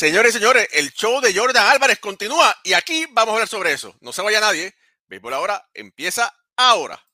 Señores y señores, el show de Jordan Álvarez continúa y aquí vamos a hablar sobre eso. No se vaya nadie. Béisbol ahora empieza ahora.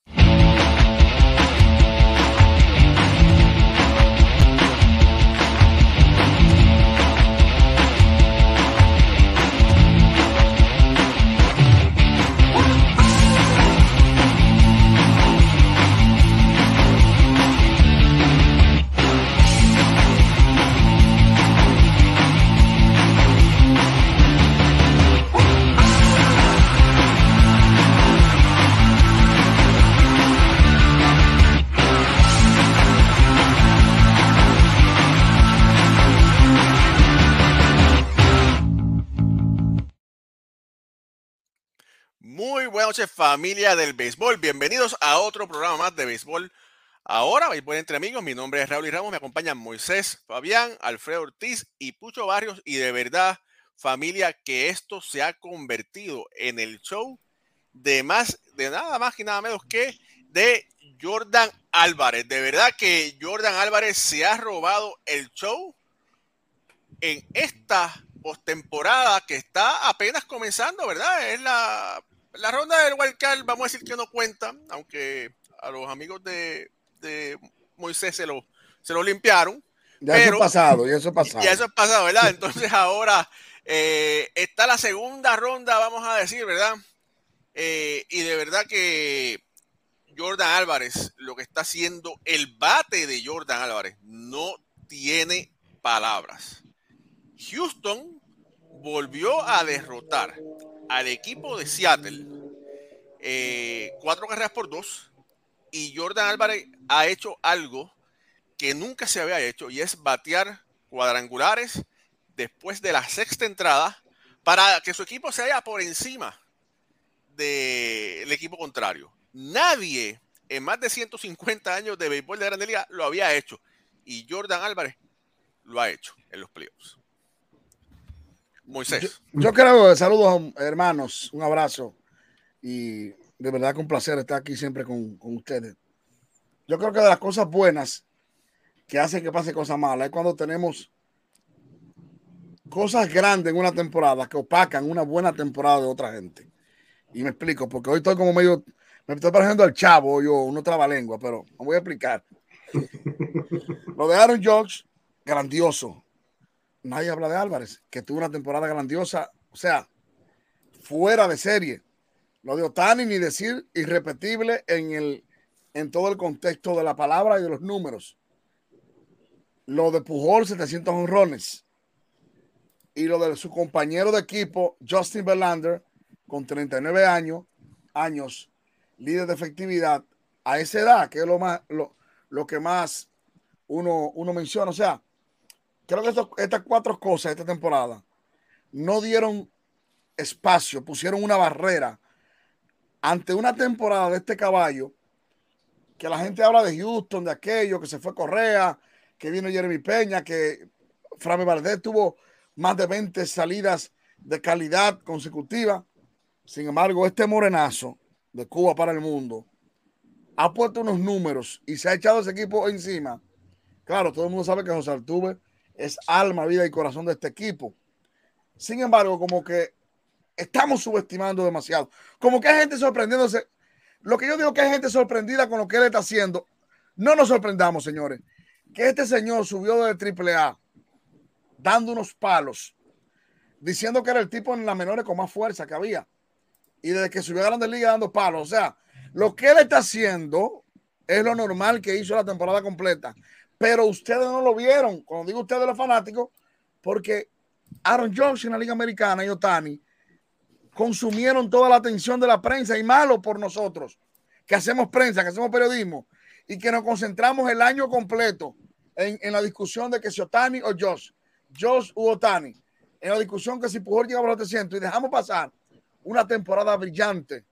Noches familia del béisbol. Bienvenidos a otro programa más de béisbol. Ahora, béisbol entre amigos. Mi nombre es Raúl y Ramos. Me acompañan Moisés, Fabián, Alfredo Ortiz y Pucho Barrios. Y de verdad, familia, que esto se ha convertido en el show de más, de nada más y nada menos que de Jordan Álvarez. De verdad que Jordan Álvarez se ha robado el show en esta postemporada que está apenas comenzando, ¿verdad? Es la la ronda del Wildcard, vamos a decir que no cuenta, aunque a los amigos de, Moisés se lo, se lo limpiaron. Ya eso es pasado, ya eso es pasado. Ya eso es pasado, ¿verdad? Entonces ahora eh, está la segunda ronda, vamos a decir, ¿verdad? Eh, y de verdad que Jordan Álvarez, lo que está haciendo, el bate de Jordan Álvarez, no tiene palabras. Houston volvió a derrotar al equipo de Seattle eh, cuatro carreras por dos y Jordan Álvarez ha hecho algo que nunca se había hecho y es batear cuadrangulares después de la sexta entrada para que su equipo se haya por encima del equipo contrario. Nadie en más de 150 años de béisbol de Grande Liga lo había hecho y Jordan Álvarez lo ha hecho en los playoffs. Moisés. Yo, creo, saludos hermanos, un abrazo y de verdad que un placer estar aquí siempre con, ustedes. Yo creo que de las cosas buenas que hacen que pase cosas malas es cuando tenemos cosas grandes en una temporada que opacan una buena temporada de otra gente. Y me explico, porque hoy estoy como medio, me estoy pareciendo al chavo, yo, uno lengua, pero me voy a explicar. Lo de Aaron George, grandioso nadie habla de Álvarez, que tuvo una temporada grandiosa, o sea, fuera de serie. Lo de Otani ni decir irrepetible en, el, en todo el contexto de la palabra y de los números. Lo de Pujol, 700 honrones. Y lo de su compañero de equipo, Justin Verlander, con 39 años, años, líder de efectividad, a esa edad, que es lo, más, lo, lo que más uno, uno menciona. O sea, creo que estas cuatro cosas esta temporada no dieron espacio, pusieron una barrera ante una temporada de este caballo que la gente habla de Houston, de aquello, que se fue Correa, que vino Jeremy Peña, que Frame Valdez tuvo más de 20 salidas de calidad consecutiva. Sin embargo, este morenazo de Cuba para el mundo ha puesto unos números y se ha echado ese equipo encima. Claro, todo el mundo sabe que José Altuve es alma, vida y corazón de este equipo. Sin embargo, como que estamos subestimando demasiado. Como que hay gente sorprendiéndose. Lo que yo digo que hay gente sorprendida con lo que él está haciendo. No nos sorprendamos, señores. Que este señor subió de triple A dando unos palos, diciendo que era el tipo en las menores con más fuerza que había. Y desde que subió a Grandes Ligas dando palos. O sea, lo que él está haciendo es lo normal que hizo la temporada completa pero ustedes no lo vieron. Cuando digo ustedes los fanáticos, porque Aaron Jones en la Liga Americana y Otani consumieron toda la atención de la prensa y malo por nosotros, que hacemos prensa, que hacemos periodismo y que nos concentramos el año completo en, la discusión de que si Otani o Josh, Josh u Otani, en la discusión que si Pujol llega a los 300 y dejamos pasar una temporada brillante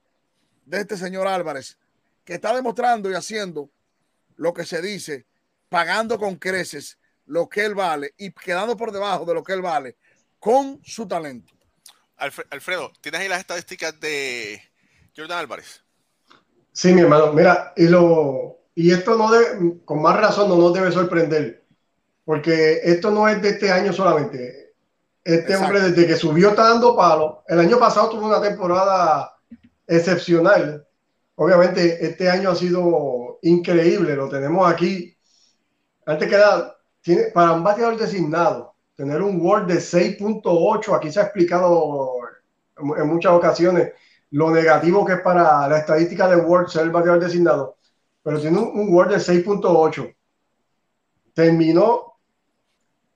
de este señor Álvarez, que está demostrando y haciendo lo que se dice pagando con creces lo que él vale y quedando por debajo de lo que él vale con su talento. Alfredo, ¿tienes ahí las estadísticas de Jordan Álvarez? Sí, mi hermano. Mira, y, lo, y esto no debe, con más razón no nos debe sorprender, porque esto no es de este año solamente. Este hombre, desde que subió, está dando palo. El año pasado tuvo una temporada excepcional. Obviamente, este año ha sido increíble. Lo tenemos aquí. Antes que nada, tiene, para un bateador designado, tener un Word de 6.8, aquí se ha explicado en muchas ocasiones lo negativo que es para la estadística de Word ser el bateador designado, pero tiene un, un Word de 6.8. Terminó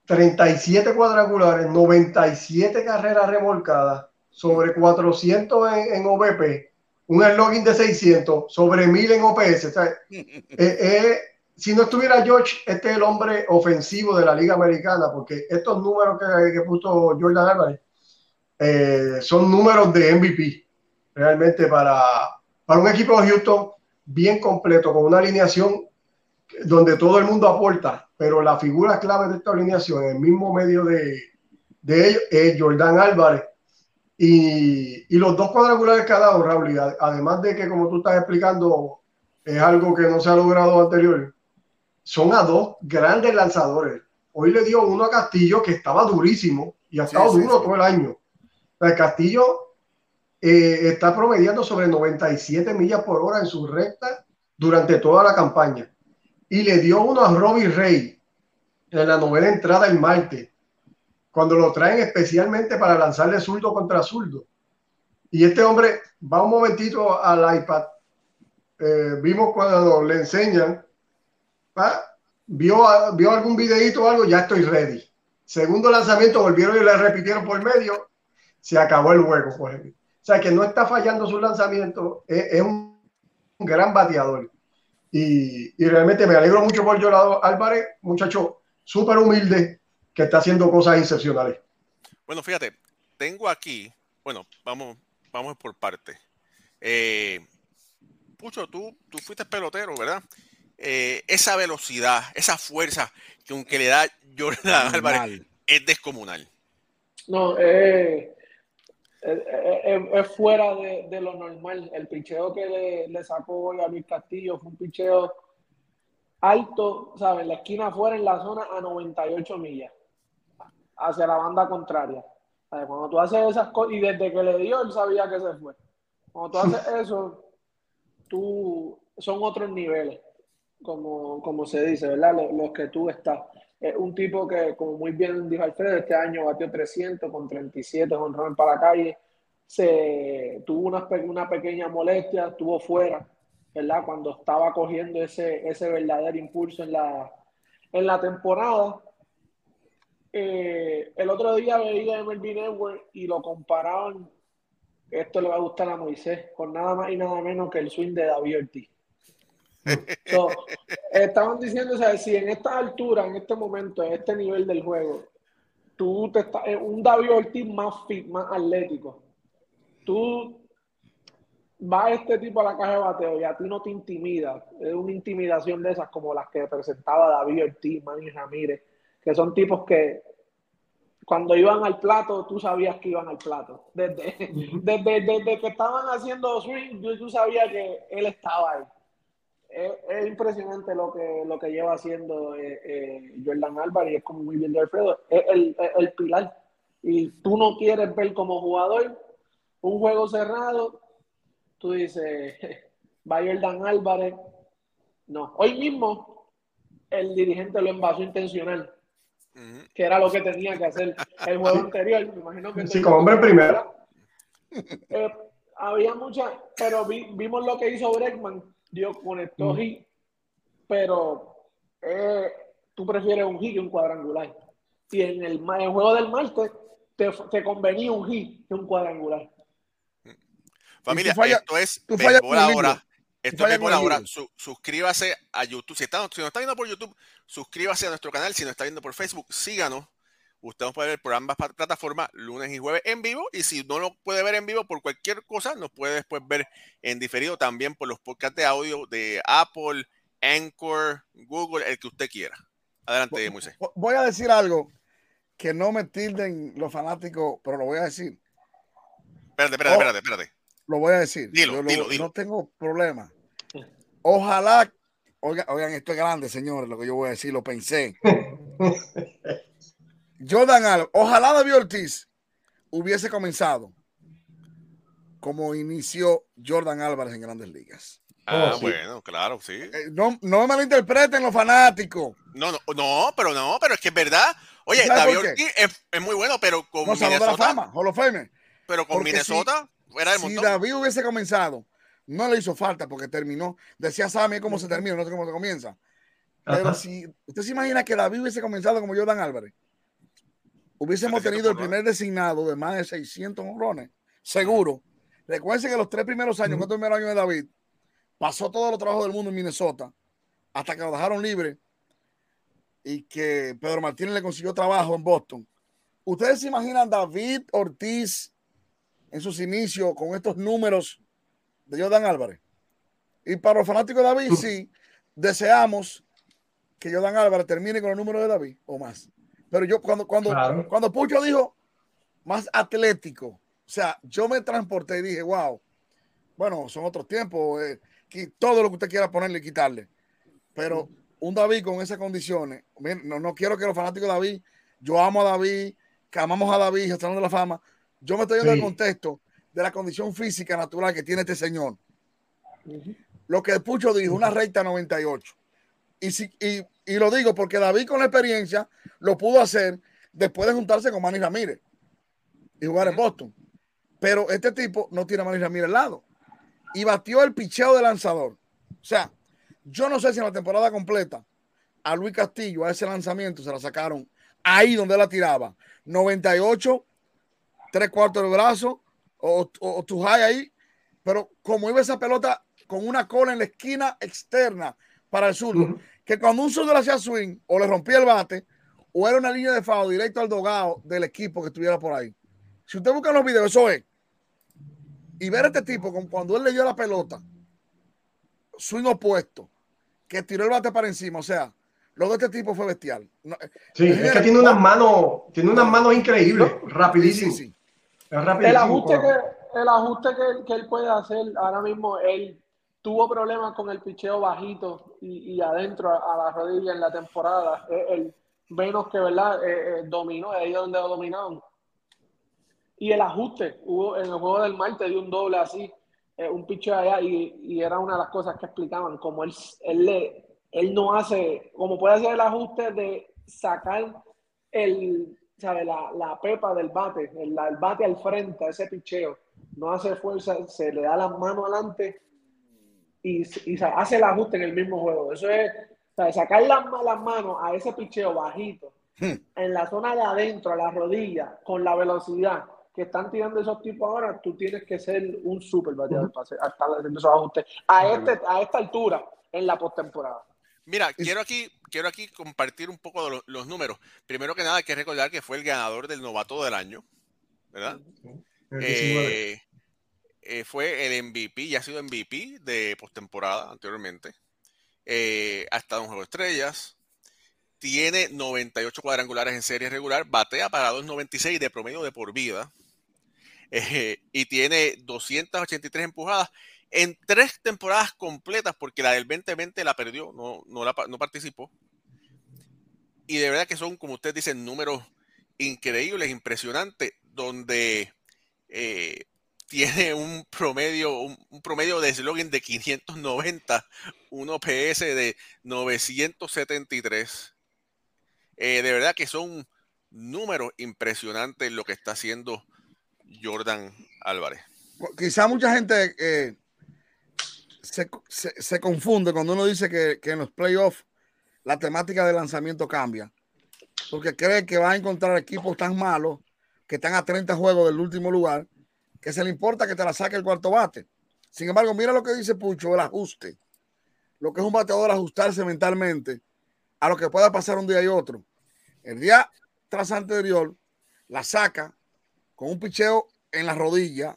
37 cuadrangulares, 97 carreras remolcadas, sobre 400 en, en OVP, un login de 600, sobre 1000 en OPS. eh, eh, si no estuviera George, este es el hombre ofensivo de la Liga Americana, porque estos números que, puso Jordan Álvarez eh, son números de MVP, realmente para, para un equipo de Houston bien completo, con una alineación donde todo el mundo aporta, pero la figura clave de esta alineación, el mismo medio de, de ellos, es Jordan Álvarez. Y, y los dos cuadrangulares que ha dado Raúl, además de que, como tú estás explicando, es algo que no se ha logrado anterior, son a dos grandes lanzadores. Hoy le dio uno a Castillo que estaba durísimo y ha estado sí, duro sí, todo el año. El Castillo eh, está promediando sobre 97 millas por hora en su recta durante toda la campaña. Y le dio uno a Robbie Ray en la novena entrada el martes, cuando lo traen especialmente para lanzarle zurdo contra zurdo. Y este hombre va un momentito al iPad. Eh, vimos cuando le enseñan ¿Ah? vio, vio algún videito o algo, ya estoy ready. Segundo lanzamiento, volvieron y le repitieron por medio, se acabó el juego. Ejemplo. O sea que no está fallando su lanzamiento, es, un, gran bateador. Y, realmente me alegro mucho por Yolado Álvarez, muchacho súper humilde, que está haciendo cosas excepcionales. Bueno, fíjate, tengo aquí, bueno, vamos, vamos por parte. Eh, Pucho, tú, tú fuiste pelotero, ¿verdad? Eh, esa velocidad, esa fuerza que aunque le da Jordan Álvarez es descomunal. No, eh, es, es fuera de, de, lo normal. El picheo que le, le, sacó hoy a Luis Castillo fue un picheo alto, ¿sabes? La esquina afuera en la zona a 98 millas, hacia la banda contraria. ¿Sabes? Cuando tú haces esas cosas, y desde que le dio, él sabía que se fue. Cuando tú haces eso, tú, son otros niveles como, como se dice, ¿verdad? Los, que tú estás. Es un tipo que, como muy bien dijo Alfredo, este año batió 300 con 37 honrones para la calle. Se tuvo una, una pequeña molestia, estuvo fuera, ¿verdad? Cuando estaba cogiendo ese, ese verdadero impulso en la, en la temporada. Eh, el otro día veía MLB Network y lo comparaban, esto le va a gustar a Moisés, con nada más y nada menos que el swing de David Ortiz. So, estaban diciendo, o sea, si en esta altura, en este momento, en este nivel del juego, tú te estás, un David Ortiz más fit, más atlético, tú vas a este tipo a la caja de bateo y a ti no te intimida, es una intimidación de esas como las que presentaba David Ortiz, Manny Ramírez, que son tipos que cuando iban al plato, tú sabías que iban al plato. Desde, desde, desde que estaban haciendo swing, tú sabías que él estaba ahí es, es, impresionante lo que, lo que lleva haciendo eh, eh, Jordan Álvarez y es como muy bien de Alfredo, es el, el, pilar. Y tú no quieres ver como jugador un juego cerrado, tú dices, va Jordan Álvarez. No, hoy mismo el dirigente lo envasó intencional, uh -huh. que era lo que tenía que hacer el juego anterior. Me imagino que sí, como hombre primero. Eh, había mucha, pero vi, vimos lo que hizo Bregman dio conectó mm. hit, pero eh, tú prefieres un hit que un cuadrangular. Y en el, en el juego del martes te, te, convenía un hit que un cuadrangular. Familia, falla, esto es béisbol ahora. Esto es béisbol ahora. Su, suscríbase a YouTube. Si, está, si nos está viendo por YouTube, suscríbase a nuestro canal. Si nos está viendo por Facebook, síganos. Usted nos puede ver por ambas plataformas, lunes y jueves en vivo. Y si no lo puede ver en vivo por cualquier cosa, nos puede después ver en diferido también por los podcasts de audio de Apple, Anchor, Google, el que usted quiera. Adelante, Moisés. Voy a decir algo que no me tilden los fanáticos, pero lo voy a decir. Espérate, espérate, espérate, espérate. Lo voy a decir. Dilo, Yo dilo, lo, dilo. No tengo problema. Ojalá, oigan, oigan, esto es grande, señores, lo que yo voy a decir, lo pensé. Jordan Álvarez, ojalá David Ortiz hubiese comenzado como inició Jordan Álvarez en Grandes Ligas. Ah, oh, bueno, claro, sí. Eh, no, no me malinterpreten los fanáticos. No, no, no, pero no, pero es que es verdad. Oye, David Ortiz es, muy bueno, pero con no, Minnesota. La fama, Pero con Minnesota, si, era el Si David hubiese comenzado, no le hizo falta porque terminó. Decía Sammy cómo se termina, no sé cómo se comienza. Pero si usted se imagina que David hubiese comenzado como Jordan Álvarez, hubiésemos tenido el primer designado de más de 600 honrones, seguro. Recuerden que los tres primeros años, cuatro primeros años de David, pasó todo el trabajo del mundo en Minnesota hasta que lo dejaron libre y que Pedro Martínez le consiguió trabajo en Boston. ¿Ustedes se imaginan David Ortiz en sus inicios con estos números de Jordan Álvarez? Y para los fanáticos de David, sí, deseamos que Jordan Álvarez termine con el número de David o más. Pero yo cuando, cuando, cuando Pucho dijo más atlético, o sea, yo me transporté y dije, wow, bueno, son otros tiempos, eh, todo lo que usted quiera ponerle y quitarle. Pero un David con esas condiciones, no, no quiero que los fanáticos de David, yo amo a David, que amamos a David, estamos de la fama, yo me estoy dando el contexto de la condición física natural que tiene este señor. Lo que Pucho dijo, una recta 98. Y, si, y, y, lo digo porque David con la experiencia lo pudo hacer después de juntarse con Manny Ramírez y jugar en Boston. Pero este tipo no tiene a Manny Ramírez al lado. Y batió el picheo de lanzador. O sea, yo no sé si en la temporada completa a Luis Castillo, a ese lanzamiento, se la sacaron ahí donde la tiraba. 98, tres cuartos de brazo o, o, tu high ahí. Pero como iba esa pelota con una cola en la esquina externa para el sur, que cuando un zurdo le hacía swing o le rompía el bate, o era una línea de fao directo al dogado del equipo que estuviera por ahí. Si usted busca los videos, eso es. Y ver a este tipo, como cuando él le dio la pelota, swing opuesto, que tiró el bate para encima, o sea, lo de este tipo fue bestial. Eh, sí, es que tiene unas manos, tiene unas manos increíbles, rapidísimo. El ajuste, que, el ajuste que, que él puede hacer ahora mismo, él tuvo problemas con el picheo bajito y, adentro a, la rodilla en la temporada. El, menos que, ¿verdad? Eh, eh, dominó, ahí donde lo dominaron. Y el ajuste, hubo en el juego del martes dio un doble así, eh, un picheo allá, y, y, era una de las cosas que explicaban, como él, él, le, él no hace, como puede hacer el ajuste de sacar el, ¿sabe? La, la pepa del bate, el, el bate al frente, a ese picheo, no hace fuerza, se le da las manos adelante y, hace el ajuste en el mismo juego. Eso es sacar las, las manos a ese picheo bajito, hmm. en la zona de adentro, a la rodilla, con la velocidad que están tirando esos tipos ahora, tú tienes que ser un super bateador de pase, hasta esos ajustes a, este, a esta altura en la postemporada. Mira, quiero aquí, quiero aquí compartir un poco de los, números. Primero que nada, hay que recordar que fue el ganador del novato del año, ¿verdad? Eh, fue el MVP, ya ha sido MVP de postemporada anteriormente. Eh, ha estado en Juego Estrellas. Tiene 98 cuadrangulares en serie regular. Batea para 2.96 de promedio de por vida. Eh, y tiene 283 empujadas en tres temporadas completas, porque la del 2020 la perdió, no, no, participó. Y de verdad que son, como ustedes dicen, números increíbles, impresionantes, donde tiene un promedio, un, promedio de slogan de 590, un OPS de 973. Eh, de verdad que son números impresionantes lo que está haciendo Jordan Álvarez. Quizá mucha gente eh, se, confunde cuando uno dice que, que en los playoffs la temática de lanzamiento cambia, porque cree que va a encontrar equipos tan malos que están a 30 juegos del último lugar que se le importa que te la saque el cuarto bate. Sin embargo, mira lo que dice Pucho, el ajuste. Lo que es un bateador ajustarse mentalmente a lo que pueda pasar un día y otro. El día tras anterior la saca con un picheo en la rodilla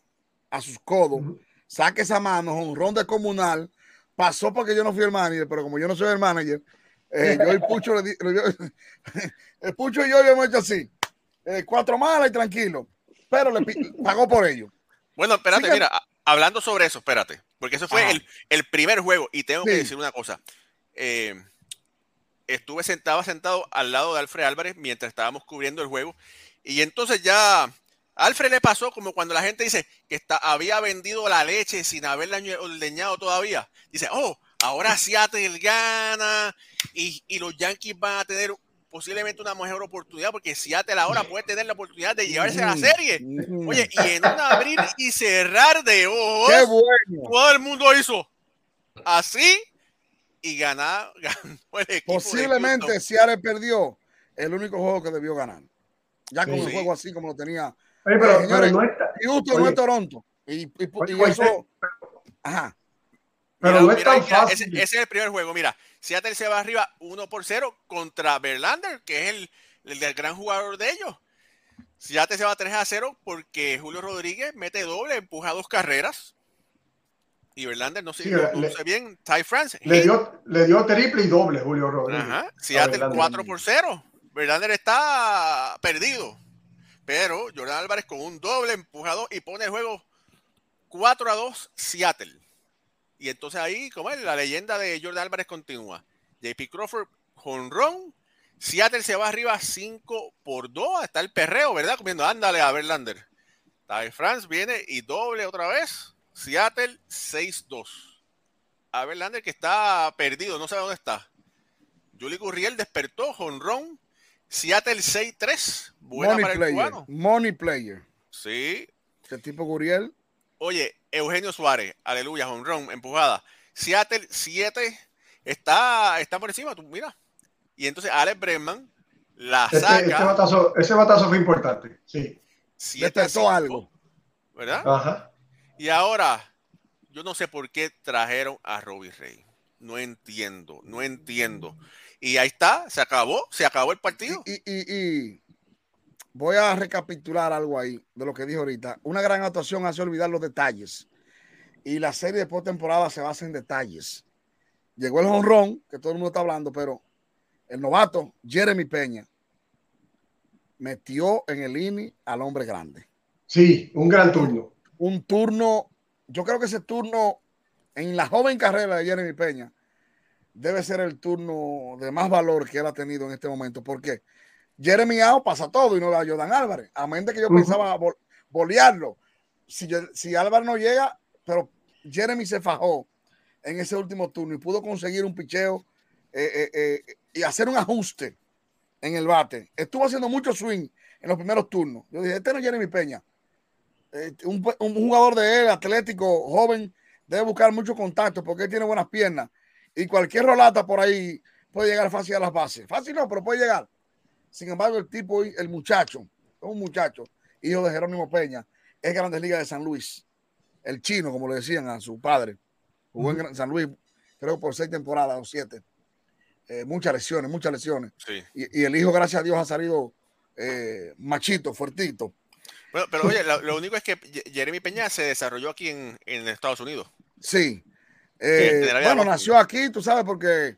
a sus codos, saque esa mano, un ron de comunal, pasó porque yo no fui el manager, pero como yo no soy el manager, eh, yo el Pucho, le, el Pucho y yo hemos hecho así, eh, cuatro malas y tranquilo pero le pagó por ello. Bueno, espérate, mira, hablando sobre eso, espérate, porque ese fue el, primer juego y tengo que decir una cosa. Eh, estuve sentado, sentado al lado de Alfred Álvarez mientras estábamos cubriendo el juego. Y entonces ya Alfred le pasó como cuando la gente dice que está, había vendido la leche sin haberla ordeñado todavía. Dice, oh, ahora Seattle gana y, y los Yankees van a tener posiblemente una mejor oportunidad porque Seattle ahora puede tener la oportunidad de llevarse a la serie. Oye, y en un abrir y cerrar de ojos, Qué bueno. todo el mundo hizo así y ganar, ganó el equipo Posiblemente. Seattle perdió el único juego que debió ganar. Ya con Sí. el juego así como lo tenía. Oye, pero, Eh, señores, pero no está, Houston no Oye. es Toronto. Y, y- y eso. Ajá. pero Mira, no es mira, tan mira, fácil. Ese, ese es el primer juego. Mira, Seattle se va arriba 1 por 0 contra Verlander, que es el, el del gran jugador de ellos. Seattle se va 3 a 0 porque Julio Rodríguez mete doble, empuja dos carreras. Y Verlander no se Sí, no- le- no luce bien. Ty France. Le dio, le dio triple y doble Julio Rodríguez. Ajá. Seattle Verlander. 4 por 0. Verlander está perdido. Pero Jordan Álvarez con un doble empujado y pone el juego 4 a 2 Seattle. Y entonces ahí, como es, la leyenda de Jordan Álvarez continúa. JP Crawford, jonrón. Seattle se va arriba 5 por 2. Está el perreo, ¿verdad? Comiendo, ándale a Verlander. Ty France viene y doble otra vez. Seattle 6-2. A Verlander que está perdido, no sabe dónde está. Julie Gurriel despertó, jonrón. Seattle 6-3. Buena Money para el player. cubano. Money player. Sí. Ese tipo Guriel. Oye, Eugenio Suárez, aleluya, jonrón, empujada. Seattle 7 está, está por encima, tú mira. Y entonces Alex Bregman la Este, saca. este batazo, ese batazo fue importante. Sí. 7 a Despertó 5, algo. ¿Verdad? Ajá. Y ahora, yo no sé por qué trajeron a Robbie Rey. No entiendo, no entiendo. Y ahí está, se acabó, se acabó el partido. Y, y- y voy a recapitular algo ahí de lo que dije ahorita. Una gran actuación hace olvidar los detalles. Y la serie de postemporada se basa en detalles. Llegó el honrón, que todo el mundo está hablando, pero el novato, Jeremy Peña, metió en el INI al hombre grande. Sí, un gran turno. Un turno, yo creo que ese turno en la joven carrera de Jeremy Peña debe ser el turno de más valor que él ha tenido en este momento. porque Jeremy Ao pasa todo y no da Jordan Álvarez. A menos que yo pensaba bol- bolearlo. Si, si Álvarez no llega, pero Jeremy se fajó en ese último turno y pudo conseguir un picheo eh, eh, eh, y hacer un ajuste en el bate. Estuvo haciendo mucho swing en los primeros turnos. Yo dije, este no es Jeremy Peña. Un, un jugador de él, atlético, joven, debe buscar mucho contacto porque él tiene buenas piernas y cualquier rolata por ahí puede llegar fácil a las bases. Fácil no, pero puede llegar. Sin embargo, el tipo, el muchacho, un muchacho, hijo de Jerónimo Peña, es Grandes Ligas de San Luis. El chino, como le decían a su padre. Jugó en San Luis, creo por seis temporadas o siete. Eh, muchas lesiones, muchas lesiones. Sí. Y, y el hijo, gracias a Dios, ha salido eh, machito, fuertito. Bueno, pero oye, lo, lo único es que Jeremy Peña se desarrolló aquí en, en Estados Unidos. Sí. Eh, Sí, bueno, nació aquí, tú sabes, porque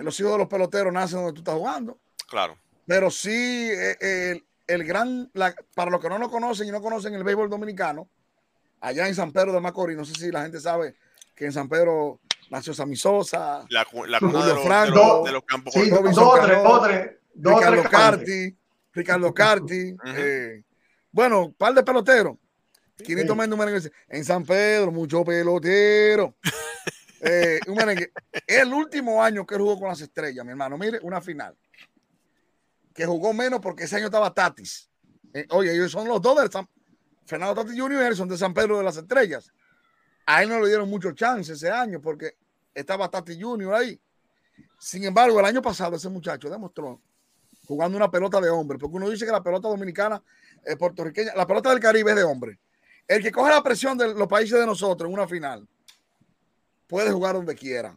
los hijos de los peloteros nacen donde tú estás jugando. Claro. Pero sí, eh, el, el gran, la- para los que no lo conocen y no conocen el béisbol dominicano, allá en San Pedro de Macorís, no sé si la gente sabe que en San Pedro nació Sammy Sosa, La, la cuna Julio de los, de Franco. los- de los campos Sí, cortos. Robinson dos o tres, Cano, dos o tres, dos o Ricardo tres. Carti, Ricardo Carti, Ujú. eh, bueno, un par de peloteros. Quinito Sí. Méndez, en San Pedro, mucho pelotero. Eh, un merengue. El último año que él jugó con las estrellas, mi hermano, mire, una final. Que jugó menos porque ese año estaba Tatis. Eh, oye, ellos son los dos del San Fernando Tatis Jr. son de San Pedro de las Estrellas. A él no le dieron mucho chance ese año porque estaba Tatis Jr. ahí. Sin embargo, el año pasado ese muchacho demostró jugando una pelota de hombre, porque uno dice que la pelota dominicana es puertorriqueña, la pelota del Caribe es de hombre. El que coge la presión de los países de nosotros en una final puede jugar donde quiera.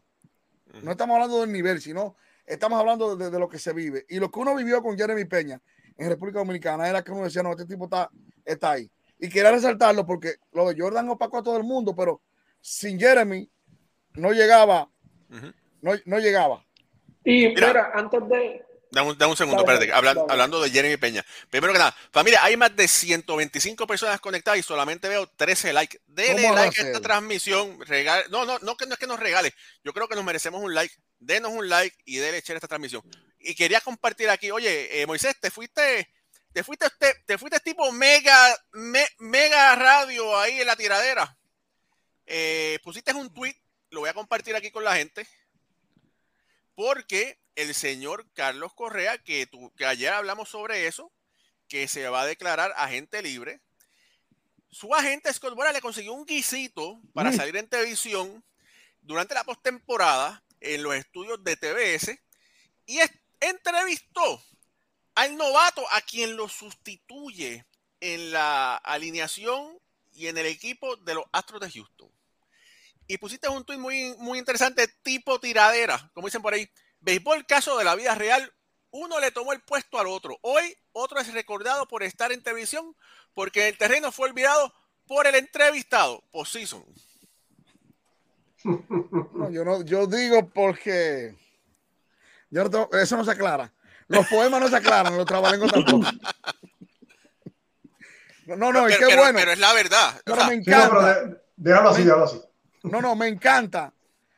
No estamos hablando del nivel, sino estamos hablando de, de lo que se vive. Y lo que uno vivió con Jeremy Peña en República Dominicana era que uno decía, no, este tipo está, está ahí. Y quería resaltarlo porque lo de Jordan opacó a todo el mundo, pero sin Jeremy no llegaba, Ujú. no, no llegaba. Y Mira. mira, antes de. Dame un, dame un segundo, Dale, espérate. Hablan- hablando de Jeremy Peña. Primero que nada, familia, hay más de 125 personas conectadas y solamente veo 13 likes. Denle ¿Cómo va a like a esta transmisión. Regale, no, no, no, que no es que nos regale. Yo creo que nos merecemos un like. Denos un like y denle share a esta transmisión. Y quería compartir aquí, oye, eh, Moisés, te fuiste, te fuiste, te, fuiste tipo mega, mega radio ahí en la tiradera. Eh, pusiste un tweet, lo voy a compartir aquí con la gente, porque el señor Carlos Correa, que, que ayer hablamos sobre eso, que se va a declarar agente libre, su agente Scott Bora le consiguió un guisito para mm. salir en televisión durante la postemporada en los estudios de TBS y entrevistó al novato a quien lo sustituye en la alineación y en el equipo de los Astros de Houston. Y pusiste un tuit muy, muy interesante, tipo tiradera, como dicen por ahí. Béisbol, caso de la vida real, uno le tomó el puesto al otro. Hoy otro es recordado por estar en televisión porque el terreno fue olvidado por el entrevistado, season. No, yo no, yo digo porque yo no eso no se aclara. Los poemas no se aclaran, los trabalengos tampoco. No, no, es que bueno. Pero es la verdad. Pero me encanta. déjalo así, déjalo así. No, no, me encanta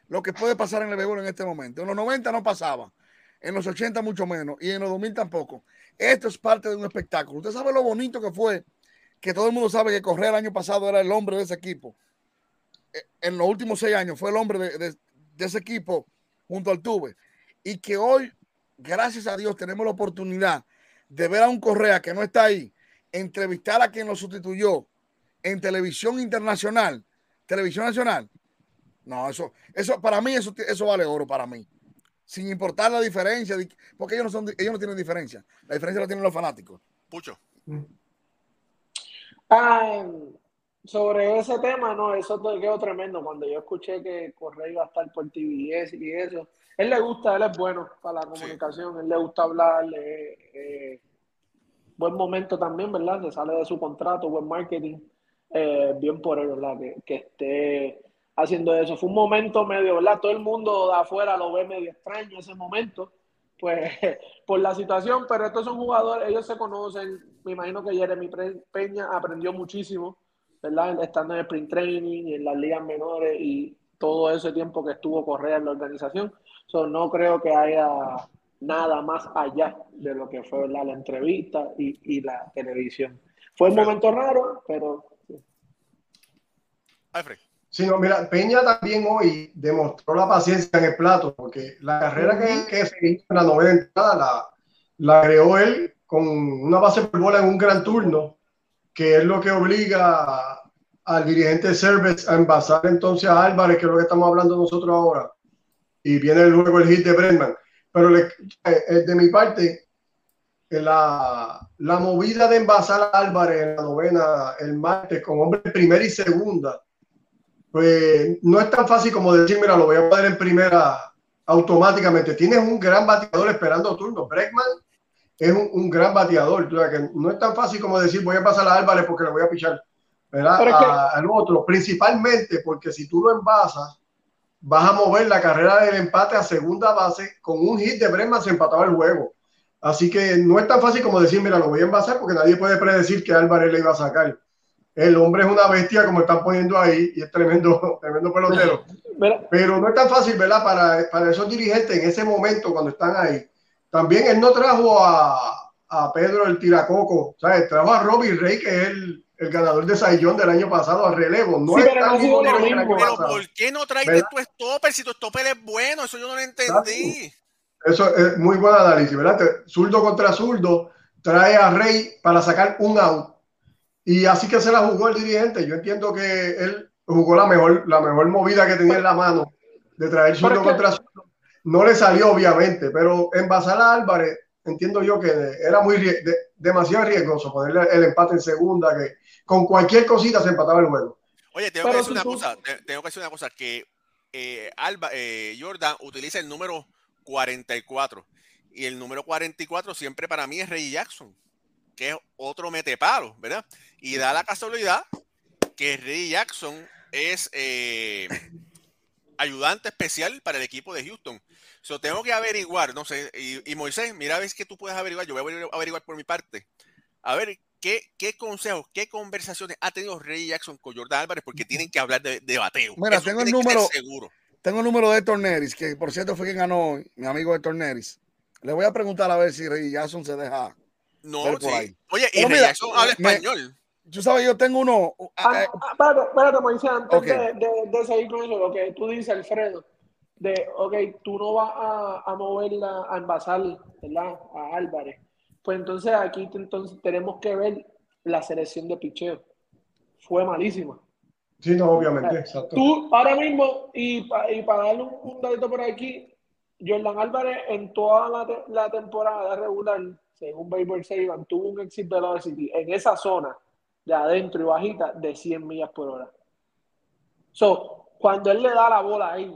lo que puede pasar en el béisbol en este momento. En los 90 no pasaba, en los 80 mucho menos, y en los 2000 tampoco. Esto es parte de un espectáculo. Usted sabe lo bonito que fue, que todo el mundo sabe que Correa el año pasado era el hombre de ese equipo. E, en los últimos seis años fue el hombre de, ese equipo junto al Tuve. Y que hoy, gracias a Dios, tenemos la oportunidad de ver a un Correa que no está ahí, entrevistar a quien lo sustituyó en televisión internacional, televisión nacional. No, eso, eso para mí, eso, eso vale oro para mí sin importar la diferencia, porque ellos no, son, ellos no tienen diferencia. La diferencia la tienen los fanáticos. Pucho. Ah, sobre ese tema, no, eso quedó tremendo. Cuando yo escuché que Correa iba a estar por TVS y eso, él le gusta, él es bueno para la comunicación, él le gusta hablar, eh, buen momento también, ¿verdad? Que sale de su contrato, buen marketing, eh, bien por él, ¿verdad? Que, que esté haciendo eso. Fue un momento medio, ¿verdad? Todo el mundo de afuera lo ve medio extraño ese momento, pues por la situación, pero estos son jugadores, ellos se conocen, me imagino que Jeremy Peña aprendió muchísimo, ¿verdad? Estando en el sprint training y en las ligas menores y todo ese tiempo que estuvo Correa en la organización. So, no creo que haya nada más allá de lo que fue la entrevista y, y la televisión. Fue un momento raro, pero... Alfred. Sí, no, mira, Peña también hoy demostró la paciencia en el plato, porque la carrera que, que se hizo en la novena entrada la, la creó él con una base por bola en un gran turno, que es lo que obliga al dirigente Cervez a envasar entonces a Álvarez, que es lo que estamos hablando nosotros ahora, y viene luego el hit de Brennan. Pero le, eh, de mi parte, la, la movida de envasar a Álvarez en la novena el martes con hombre primera y segunda, pues no es tan fácil como decir, mira, lo voy a poner en primera automáticamente. Tienes un gran bateador esperando turno. Breckman es un, gran bateador. que no es tan fácil como decir, voy a pasar a Álvarez porque le voy a pichar al otro. Principalmente porque si tú lo envasas, vas a mover la carrera del empate a segunda base. Con un hit de Breckman se empataba el juego. Así que no es tan fácil como decir, mira, lo voy a envasar porque nadie puede predecir que Álvarez le iba a sacar el hombre es una bestia, como están poniendo ahí, y es tremendo, tremendo pelotero. Pero no es tan fácil, ¿verdad? Para, para esos dirigentes en ese momento, cuando están ahí. También él no trajo a, a Pedro el Tiracoco, ¿sabes? Trajo a Robbie Rey, que es el, el ganador de Saillón del año pasado a relevo. No es pero, pero ¿por qué no traes tu stopper si tu stopper es bueno? Eso yo no lo entendí. Eso es muy buen análisis, ¿verdad? Zurdo contra zurdo, trae a Rey para sacar un out y así que se la jugó el dirigente. Yo entiendo que él jugó la mejor, la mejor movida que tenía en la mano de traer zurdo contra zurdo. No le salió, obviamente, pero en Basala Álvarez, entiendo yo que era muy demasiado riesgoso ponerle el empate en segunda, que con cualquier cosita se empataba el juego. Oye, tengo que decir una cosa, tengo que decir una cosa, que eh, Alba, eh, Jordan utiliza el número 44 y el número 44 siempre para mí es Rey Jackson que es otro metepalo, ¿verdad? Y da la casualidad que Ray Jackson es eh, ayudante especial para el equipo de Houston. So, tengo que averiguar, no sé, y, Moisés, mira, ves que tú puedes averiguar, yo voy a averiguar por mi parte. A ver, ¿qué, qué consejos, qué conversaciones ha tenido Ray Jackson con Jordan Álvarez? Porque tienen que hablar de, bateo. Mira, tengo el número. Seguro. tengo el número de Héctor Neris, que por cierto fue quien ganó, mi amigo Héctor Neris. Le voy a preguntar a ver si Rey Jackson se deja. No, ver por sí. ahí. Oye, y Pero Rey mira, Jackson habla me- español. Tú sabes, yo tengo uno. Ah, eh, ah, espérate, espérate, Moisés, antes de, de- de seguir con eso, lo que tú dices, Alfredo, de, ok, tú no vas a, a moverla, a envasar, ¿verdad? A Álvarez. Pues entonces aquí entonces tenemos que ver la selección de picheo. Fue malísima. Sí, no, obviamente, exacto. Tú, ahora mismo, y, pa- y para darle un, un por aquí, Jordan Álvarez en toda la, te- la temporada regular, según Baseball Saban, tuvo un exit velocity en esa zona de adentro y bajita de 100 millas por hora. So, cuando él le da la bola ahí,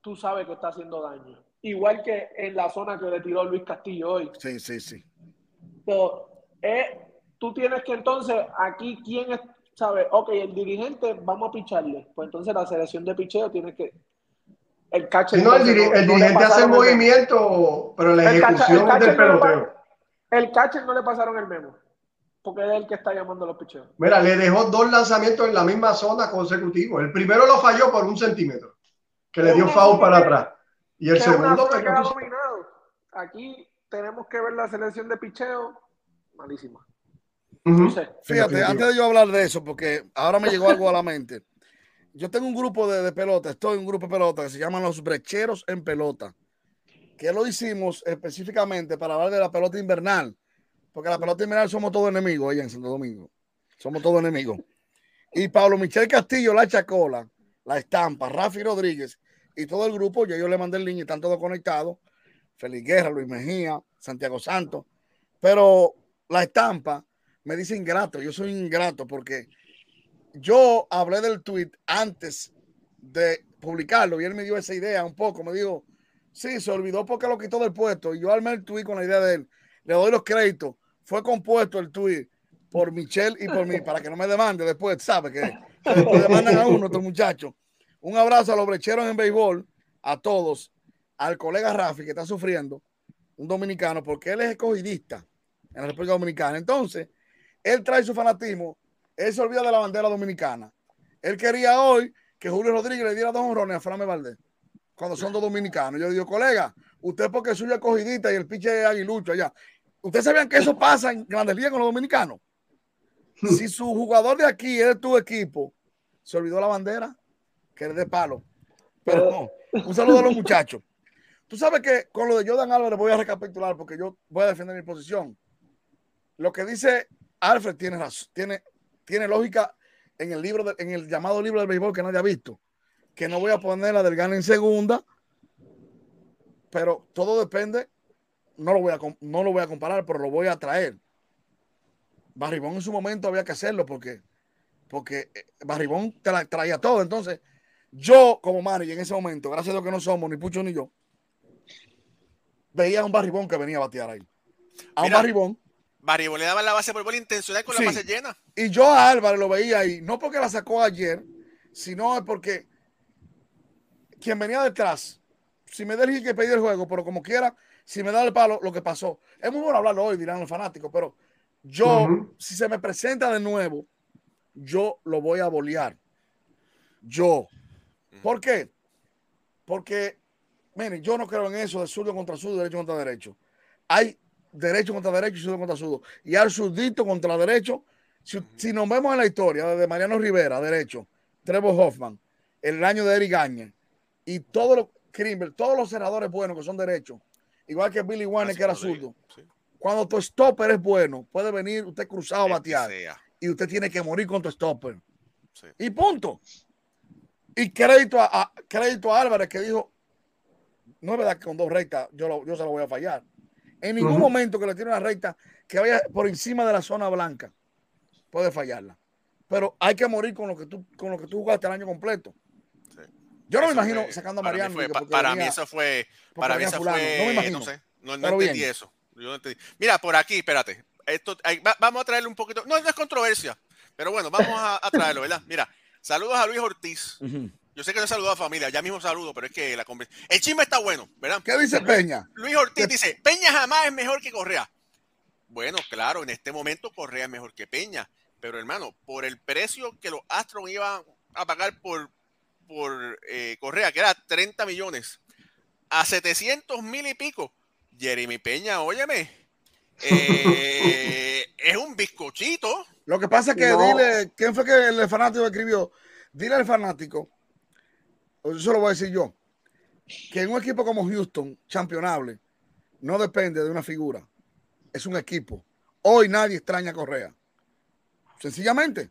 tú sabes que está haciendo daño. Igual que en la zona que le tiró Luis Castillo hoy. sí, sí, sí. So, eh, tú tienes que entonces, aquí, ¿quién es? ¿Sabes? Ok, el dirigente, vamos a picharle. Pues entonces la selección de picheo tiene que. El catcher. No, el, entonces, diri- no- el no le dirigente hace el pasaron memo. movimiento, pero la El ejecución del catcher pa- peloteo. El catcher no le pasaron el memo. Porque es el que está llamando a los picheos. Mira, le dejó dos lanzamientos en la misma zona consecutivos. El primero lo falló por un centímetro, que le dio foul para atrás. Y el segundo que ha dominado. Aquí tenemos que ver la selección de picheo. Malísima. No sé. Fíjate, Definitivo. antes de yo hablar de eso, porque ahora me llegó algo a la mente. Yo tengo un grupo de, de pelota, estoy en un grupo de pelota que se llaman los brecheros en pelota, que lo hicimos específicamente para hablar de la pelota invernal, porque la pelota invernal somos todos enemigos allá en Santo Domingo, somos todos enemigos. Y Pablo Michel Castillo, la Chacola, la Estampa, Rafi Rodríguez y todo el grupo, ya yo le mandé el link y están todos conectados, Félix Guerra, Luis Mejía, Santiago Santos, pero la Estampa me dice ingrato, yo soy ingrato porque yo hablé del tweet antes de publicarlo y él me dio esa idea un poco, me dijo, sí, se olvidó porque lo quitó del puesto y yo armé el tweet con la idea de él, le doy los créditos, fue compuesto el tweet por Michelle y por mí, para que no me demande después, sabe que, demandan a uno, estos muchachos. Un abrazo a los brecheros en béisbol, a todos, al colega Rafi que está sufriendo, un dominicano, porque él es escogidista en la República Dominicana. Entonces, él trae su fanatismo, él se olvida de la bandera dominicana. Él quería hoy que Julio Rodríguez le diera dos honrones a Frame Valdés, cuando son dos dominicanos. Yo le digo, colega, usted porque es suyo escogidista y el piche es aguilucho allá. ¿Ustedes sabían que eso pasa en Grandes Ligas con los dominicanos? Si su jugador de aquí es de tu equipo, se olvidó la bandera, que es de palo. Pero no, un saludo a los muchachos. Tú sabes que con lo de Jordan Álvarez voy a recapitular porque yo voy a defender mi posición. Lo que dice Alfred tiene razón, tiene, tiene lógica en el libro, de- en el llamado libro del béisbol que nadie ha visto. Que no voy a poner la del Gana en segunda, pero todo depende. No lo voy a, no lo voy a comparar, pero lo voy a traer. Barribón en su momento había que hacerlo porque, porque eh, Barribón te la traía todo. Entonces, yo como manager en ese momento, gracias a Dios que no somos ni Pucho ni yo, veía a un Barribón que venía a batear ahí. A un. Barribón. Barribón le daba la base por bola intencional con Sí. la base llena. Y yo a Álvarez lo veía ahí, no porque la sacó ayer, sino porque quien venía detrás, si me da el hit que pedí el juego, pero como quiera, si me da el palo, lo que pasó. Es muy bueno hablarlo hoy, dirán los fanáticos, pero yo, si se me presenta de nuevo, yo lo voy a bolear. Yo. ¿Por qué? Porque, miren, yo no creo en eso de zurdo contra zurdo, derecho contra derecho. Hay derecho contra derecho y zurdo contra zurdo. Y al zurdito contra derecho, si, si nos vemos en la historia de Mariano Rivera, derecho, Trevor Hoffman, el año de Eric Gagne, y todos los Krimber, todos los senadores buenos que son derechos, igual que Billy Warner que era zurdo. sí. Cuando tu stopper es bueno, puede venir usted cruzado a batear y usted tiene que morir con tu stopper. Sí. Y punto. Y crédito a, a- crédito a Álvarez que dijo, no es verdad que con dos rectas yo, lo- yo se lo voy a fallar. En ningún momento que le tire una recta que vaya por encima de la zona blanca, puede fallarla. Pero hay que morir con lo que tú, con lo que tú jugaste el año completo. Sí. Yo no me imagino fue- sacando a para mí Mariano. fue- para venía- mí eso fue. Para mí eso fulano. fue. No me imagino. No sé. No, no Pero entendí bien. eso. Yo no entendí. Mira, por aquí, espérate. Esto, ahí va- vamos a traerle un poquito. No, no es controversia. Pero bueno, vamos a, a traerlo, ¿verdad? Mira, saludos a Luis Ortiz. Yo sé que no saludo a familia, ya mismo saludo, pero es que la El chisme está bueno, ¿verdad? ¿Qué dice Peña? Luis Ortiz dice, Peña jamás es mejor que Correa. Bueno, claro, en este momento Correa es mejor que Peña, pero hermano, por el precio que los Astros iban a pagar por por eh, Correa, que era 30 millones, a 700 mil y pico. Jeremy Peña, óyeme, eh, es un bizcochito. Lo que pasa es que No. dile, ¿quién fue que el fanático escribió? Dile al fanático, eso lo voy a decir yo, que en un equipo como Houston, championable, no depende de una figura, es un equipo. Hoy nadie extraña a Correa. Sencillamente.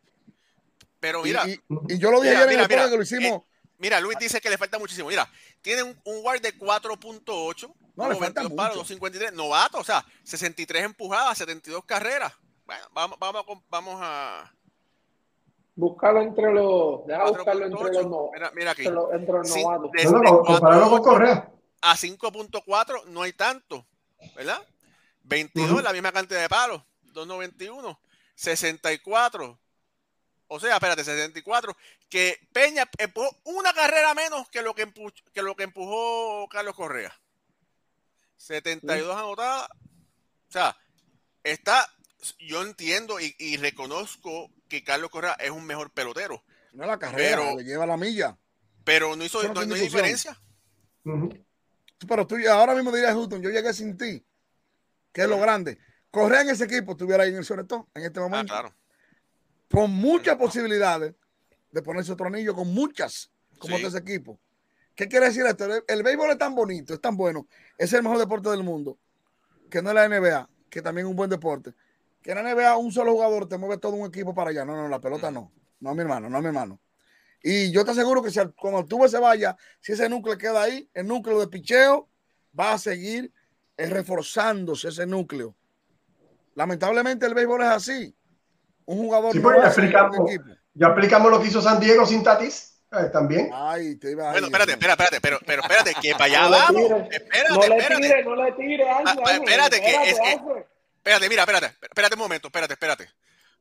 Pero mira, y- y yo lo dije Mira, ayer en mira, el podcast mira. que lo hicimos. mira, Luis dice que le falta muchísimo. Mira, tiene un, un guard de 4.8. No, le falta 92 palos, mucho. 253, novato, o sea, 63 empujadas, 72 carreras. Bueno, vamos, vamos, a, vamos a. Buscarlo entre los. Deja buscarlo entre 4.8. los, no, Mira, mira aquí. entre los, entre los Sí, novatos. No, no, compararlo con 4.8 Correa. a 5.4 no hay tanto, ¿verdad? 22 Ujú. la misma cantidad de palos, 291, 64. O sea, espérate, 64, que Peña empujó una carrera menos que lo que, empu- que lo que empujó Carlos Correa. 72 anotadas. O sea, está, yo entiendo y, y reconozco que Carlos Correa es un mejor pelotero, No es la carrera, Pero- le lleva la milla. pero no hizo no no- hay diferencia. Pero tú ahora mismo dirías, Houston, yo llegué sin ti, que es lo grande. Correa en ese equipo estuviera ahí en el sobre todo, en este Ah, momento. claro. con muchas posibilidades de ponerse otro anillo, con muchas, como Sí. este ese equipo. ¿Qué quiere decir esto? El, el béisbol es tan bonito, es tan bueno, es el mejor deporte del mundo, que no es la NBA, que también es un buen deporte. Que en la NBA un solo jugador te mueve todo un equipo para allá. No, no, la pelota no. No, mi hermano, no, mi hermano. Y yo te aseguro que si al- cuando tú se vaya, si ese núcleo queda ahí, el núcleo de picheo va a seguir eh, reforzándose ese núcleo. Lamentablemente el béisbol es así. Un jugador Sí, no pues, ya equipo. Ya aplicamos lo que hizo San Diego sin Tatis. eh, también. Ay, te iba a Bueno, ir, espérate, ¿no? espera, espérate, pero, pero espérate, que para allá No le vamos. tires. Espérate, no le espérate. tire, no le tire, Ángel, Ah, Ángel, espérate, que es- es- Ángel. Espérate, mira, espérate, espérate un momento, espérate, espérate.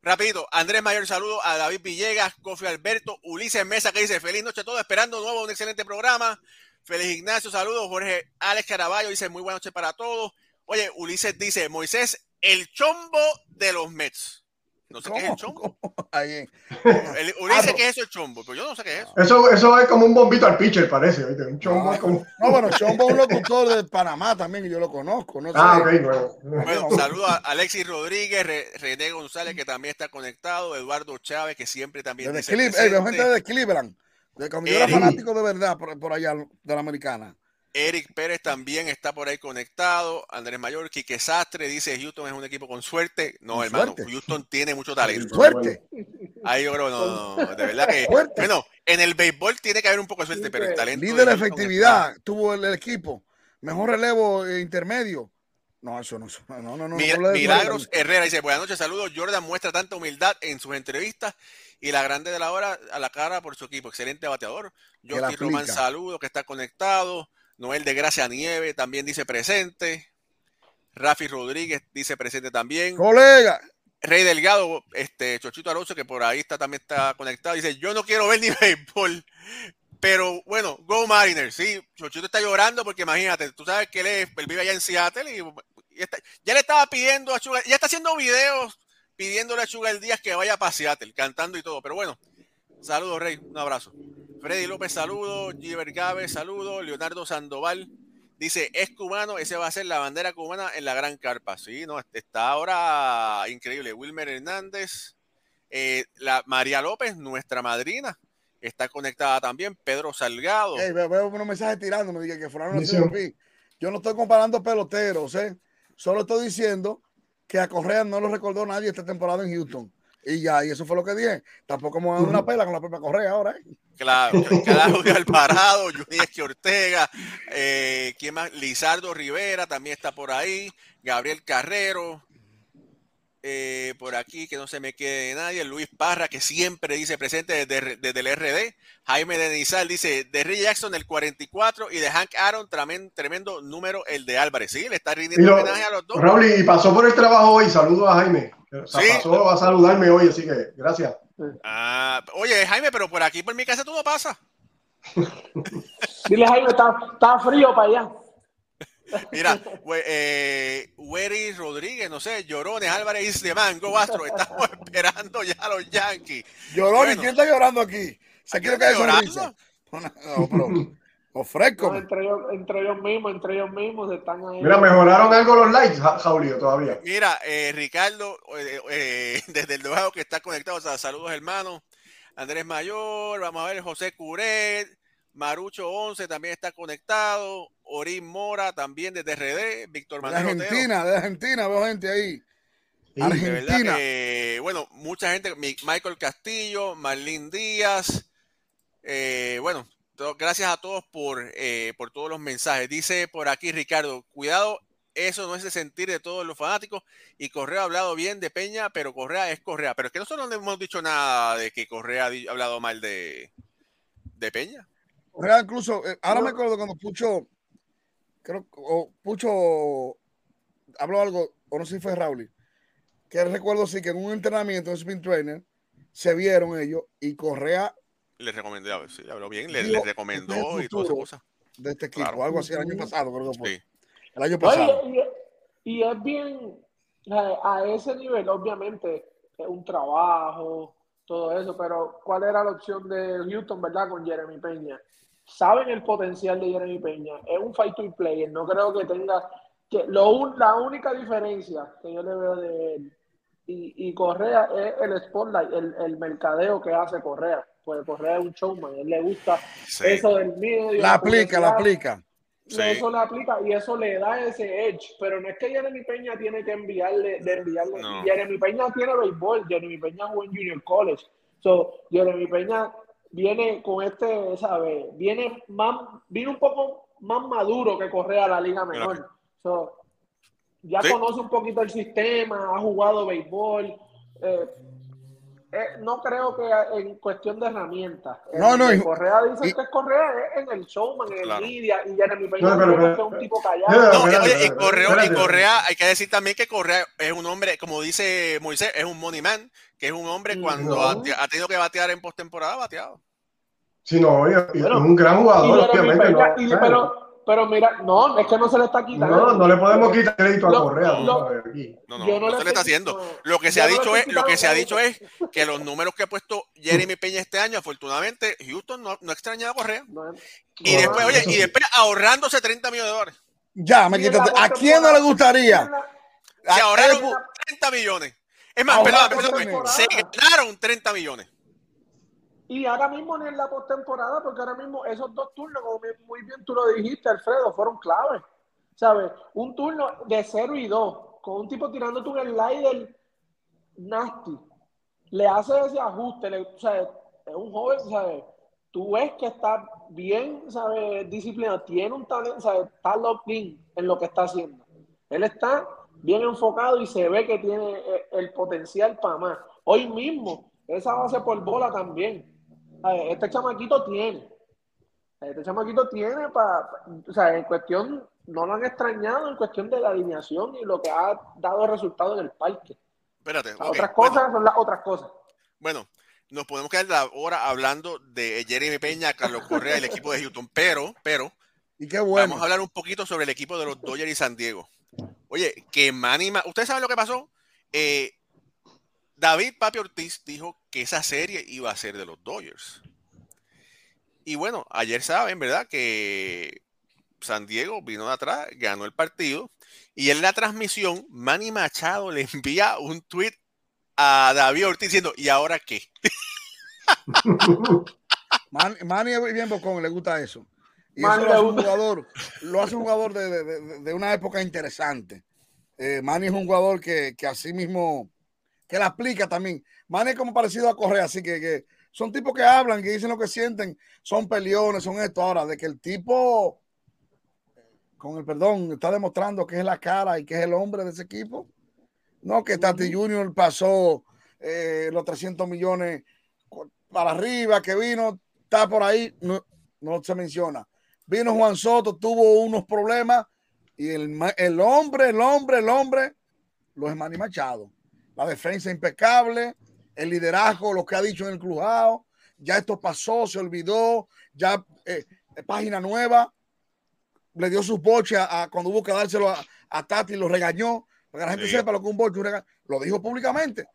Rapidito, Andrés Mayor, saludo a David Villegas, Kofi Alberto, Ulises Mesa, que dice feliz noche a todos, esperando nuevo, un excelente programa. Feliz Ignacio, saludos. Jorge Alex Caraballo dice muy buena noche para todos. Oye, Ulises dice, Moisés, el chombo de los Mets. No sé qué es el ¿Cómo? chombo. ¿Cómo? Ahí. El- Ulises, no. ¿qué es eso el chombo? Pero yo no sé qué es eso. Eso, eso es como un bombito al pitcher, parece. ¿oíste? Un chombo No, es como. No, bueno, Chombo es un locutor de Panamá también, y yo lo conozco. No sé. Ah, ok, bueno. Bueno, saludo a Alexis Rodríguez, Re- René González, que también está conectado, Eduardo Chávez, que siempre también Desde dice Cleveland, eh, gente de Cleveland. De cuando yo era fanático de verdad por, por allá de la americana. Eric Pérez también está por ahí conectado. Andrés Mayor, Quique Sastre dice Houston es un equipo con suerte. No, Con hermano, suerte. Houston tiene mucho talento. Suerte. Ahí yo creo, no, no, de verdad que. Suerte. Bueno, en el béisbol tiene que haber un poco de suerte, pero el talento. Líder de Houston efectividad tuvo el, el equipo. Mejor relevo eh, intermedio. No, eso no. No, no, no. Mil- Milagros Herrera dice, buenas noches, saludos. Jordan muestra tanta humildad en sus entrevistas y la grande de la hora a la cara por su equipo. Excelente bateador. Josti Román, saludos, que está conectado. Noel de Gracia Nieve también dice presente. Rafi Rodríguez dice presente también. Colega. Rey Delgado, este Chochito Alonso, que por ahí está, también está conectado, dice, yo no quiero ver ni béisbol. Pero bueno, Go Mariners, sí, Chochito está llorando porque imagínate, tú sabes que él, es- él vive allá en Seattle y, y está- ya le estaba pidiendo a Sugar, ya está haciendo videos pidiéndole a Sugar Díaz que vaya para Seattle, cantando y todo. Pero bueno, saludos Rey, un abrazo. Freddy López, saludos. Giver Gabe, saludos. Leonardo Sandoval dice, es cubano, ese va a ser la bandera cubana en la gran carpa. Sí, no, está ahora increíble. Wilmer Hernández, eh, la María López, nuestra madrina, está conectada también. Pedro Salgado. Veo, veo unos mensajes tirándome. Dije que fulano no Dice- se lo vi. Yo no estoy comparando peloteros, ¿eh? Solo estoy diciendo que a Correa no lo recordó nadie esta temporada en Houston. Y ya, y eso fue lo que dije. Tampoco me voy a dar una pela con la propia Correa ahora, ¿eh? Claro, Claudio Alvarado, Juniesque Ortega, eh, ¿quién más? Lizardo Rivera también está por ahí, Gabriel Carrero, eh, por aquí que no se me quede nadie, Luis Parra que siempre dice presente desde, desde el RD, Jaime Denizal dice de Ray Jackson el 44 y de Hank Aaron tremendo, tremendo número el de Álvarez, sí, le está rindiendo lo- homenaje a los dos. Raúl, y pasó por el trabajo hoy. Saludos a Jaime. O sea, Sí. Pasó a saludarme hoy, así que gracias. Ah, oye Jaime, pero por aquí por mi casa tú no pasas. Dile, Jaime, está, está frío para allá. Mira, we- eh, Wery Rodríguez, no sé, Llorones, Álvarez y demás, Go Astro, estamos esperando ya a los Yankees. Llorón, ¿y Bueno. quién está llorando aquí? Se quiere caer llorando. sonrisa. No, pero ofrezco. No, entre, ellos, entre ellos mismos, entre ellos mismos están ahí. Mira, mejoraron algo los likes, Ja- Jaulio, todavía. Mira, eh, Ricardo, eh, eh, desde el Nuevo que está conectado, o sea, saludos hermanos. Andrés Mayor, vamos a ver, José Curet, Marucho 11 también está conectado, Orín Mora también desde RD, Víctor De Manuel Otero. Argentina, de Argentina, veo gente ahí. Sí, De verdad Argentina. que, bueno, mucha gente, Mi- Michael Castillo, Marlene Díaz, eh, bueno, gracias a todos por, eh, por todos los mensajes. Dice por aquí Ricardo, cuidado, eso no es el sentir de todos los fanáticos y Correa ha hablado bien de Peña, pero Correa es Correa. Pero es que nosotros no hemos dicho nada de que Correa ha hablado mal de, de Peña. Correa incluso, eh, ahora No. me acuerdo cuando Pucho, creo, o Pucho habló algo, o no sé si fue Raúl, que recuerdo sí que en un entrenamiento de Spin Trainer se vieron ellos y Correa Le recomendó, sí, habló bien, le, Digo, le recomendó y todas esas cosas. de este equipo, Claro. algo así el año pasado, creo que fue. Sí. El año Oye, pasado. y, y es bien, a, a ese nivel, obviamente, es un trabajo, todo eso, pero ¿cuál era la opción de Houston, verdad, con Jeremy Peña? Saben el potencial de Jeremy Peña, es un fight to player, no creo que tenga, que lo, un- la única diferencia que yo le veo de él y, y Correa es el spotlight, el, el mercadeo que hace Correa, pues Correa es un showman, a él le gusta Sí. eso del medio. La aplica, la aplica. Sí. Eso le aplica y eso le da ese edge, pero no es que Jeremy Peña tiene que enviarle, de enviarle. No. Jeremy Peña tiene béisbol, Jeremy Peña jugó en Junior College. So, Jeremy Peña viene con este, ¿sabes? Viene más, viene un poco más maduro que Correa a la liga menor. So, ya Sí. conoce un poquito el sistema, ha jugado béisbol. eh, eh, no creo que en cuestión de herramientas. No, En no, que y- Correa dice y- que es Correa es en el showman, en el media, y Jeremy Peña No, pero- que es un tipo callado. No, y, Correa, y. Correa, hay que decir también que Correa es un hombre, como dice Moisés, es un money man, que es un hombre cuando no. ha, ha tenido que batear en postemporada, bateado. Sí, no, oye, y Bueno, es un gran jugador, obviamente. Pero, pero mira, no, es que no se le está quitando. no, no le podemos quitar crédito a Lo- Correa. lo-. No, no, Yo no, no se le está haciendo. Lo que se ha dicho es, lo que se ha dicho es que los números que ha puesto Jeremy Peña este año, afortunadamente, Houston no, no extrañaba a Correa. No, Y No, después, oye, y después ahorrándose 30 millones de dólares. Ya, me quitaste. ¿A quién no le gustaría? Se ahorraron eh, 30 millones. Es más, perdón, perdón, 30 se ganaron 30 millones. Y ahora mismo ni en la postemporada, porque ahora mismo esos dos turnos, como muy- muy bien tú lo dijiste, Alfredo, fueron claves. ¿Sabes? Un turno de 0 y 2, con un tipo tirándote un slider nasty. Le hace ese ajuste, le, o sea, es un joven, ¿sabes? Tú ves que está bien, ¿sabes? Disciplinado, tiene un talento, ¿sabes? Está locked in en lo que está haciendo. Él está bien enfocado y se ve que tiene eh, el potencial para más. Hoy mismo, esa base por bola también. Este chamaquito tiene. Este chamaquito tiene para, o sea, en cuestión, no lo han extrañado en cuestión de la alineación y lo que ha dado resultado en el parque. Espérate. Las otras bueno. cosas son las otras cosas. Bueno, nos podemos quedar la hora hablando de Jeremy Peña, Carlos Correa y el equipo de Houston, pero, pero, Y qué bueno. vamos a hablar un poquito sobre el equipo de los Dodgers y San Diego. Oye, que Manny, Ma- ¿ustedes saben lo que pasó? Eh, David Papi Ortiz dijo que esa serie iba a ser de los Dodgers. Y bueno, ayer saben, ¿verdad? Que San Diego vino de atrás, ganó el partido. Y en la transmisión, Manny Machado le envía un tweet a David Ortiz diciendo, ¿y ahora qué? Man- Manny es bien bocón, le gusta eso. Y eso lo hace un jugador, lo hace un jugador de, de- de- de una época interesante. Eh, Manny es un jugador que, que así mismo, que la aplica también. Manny es como parecido a Correa, así que, que son tipos que hablan, que dicen lo que sienten, son peleones, son esto. Ahora, de que el tipo, con el perdón, está demostrando que es la cara y que es el hombre de ese equipo. No, que Tati Junior pasó eh, los 300 millones para arriba, que vino, está por ahí, no, no se menciona. Vino Juan Soto, tuvo unos problemas y el, el hombre, el hombre, el hombre, lo es Manny Machado. La defensa impecable, el liderazgo, lo que ha dicho en el crujado, ya esto pasó, se olvidó, ya eh, eh, página nueva, le dio sus boches a, a- cuando hubo que dárselo a, a Tati, lo regañó, para que la gente Sí. sepa lo que un boche, un rega- lo dijo públicamente,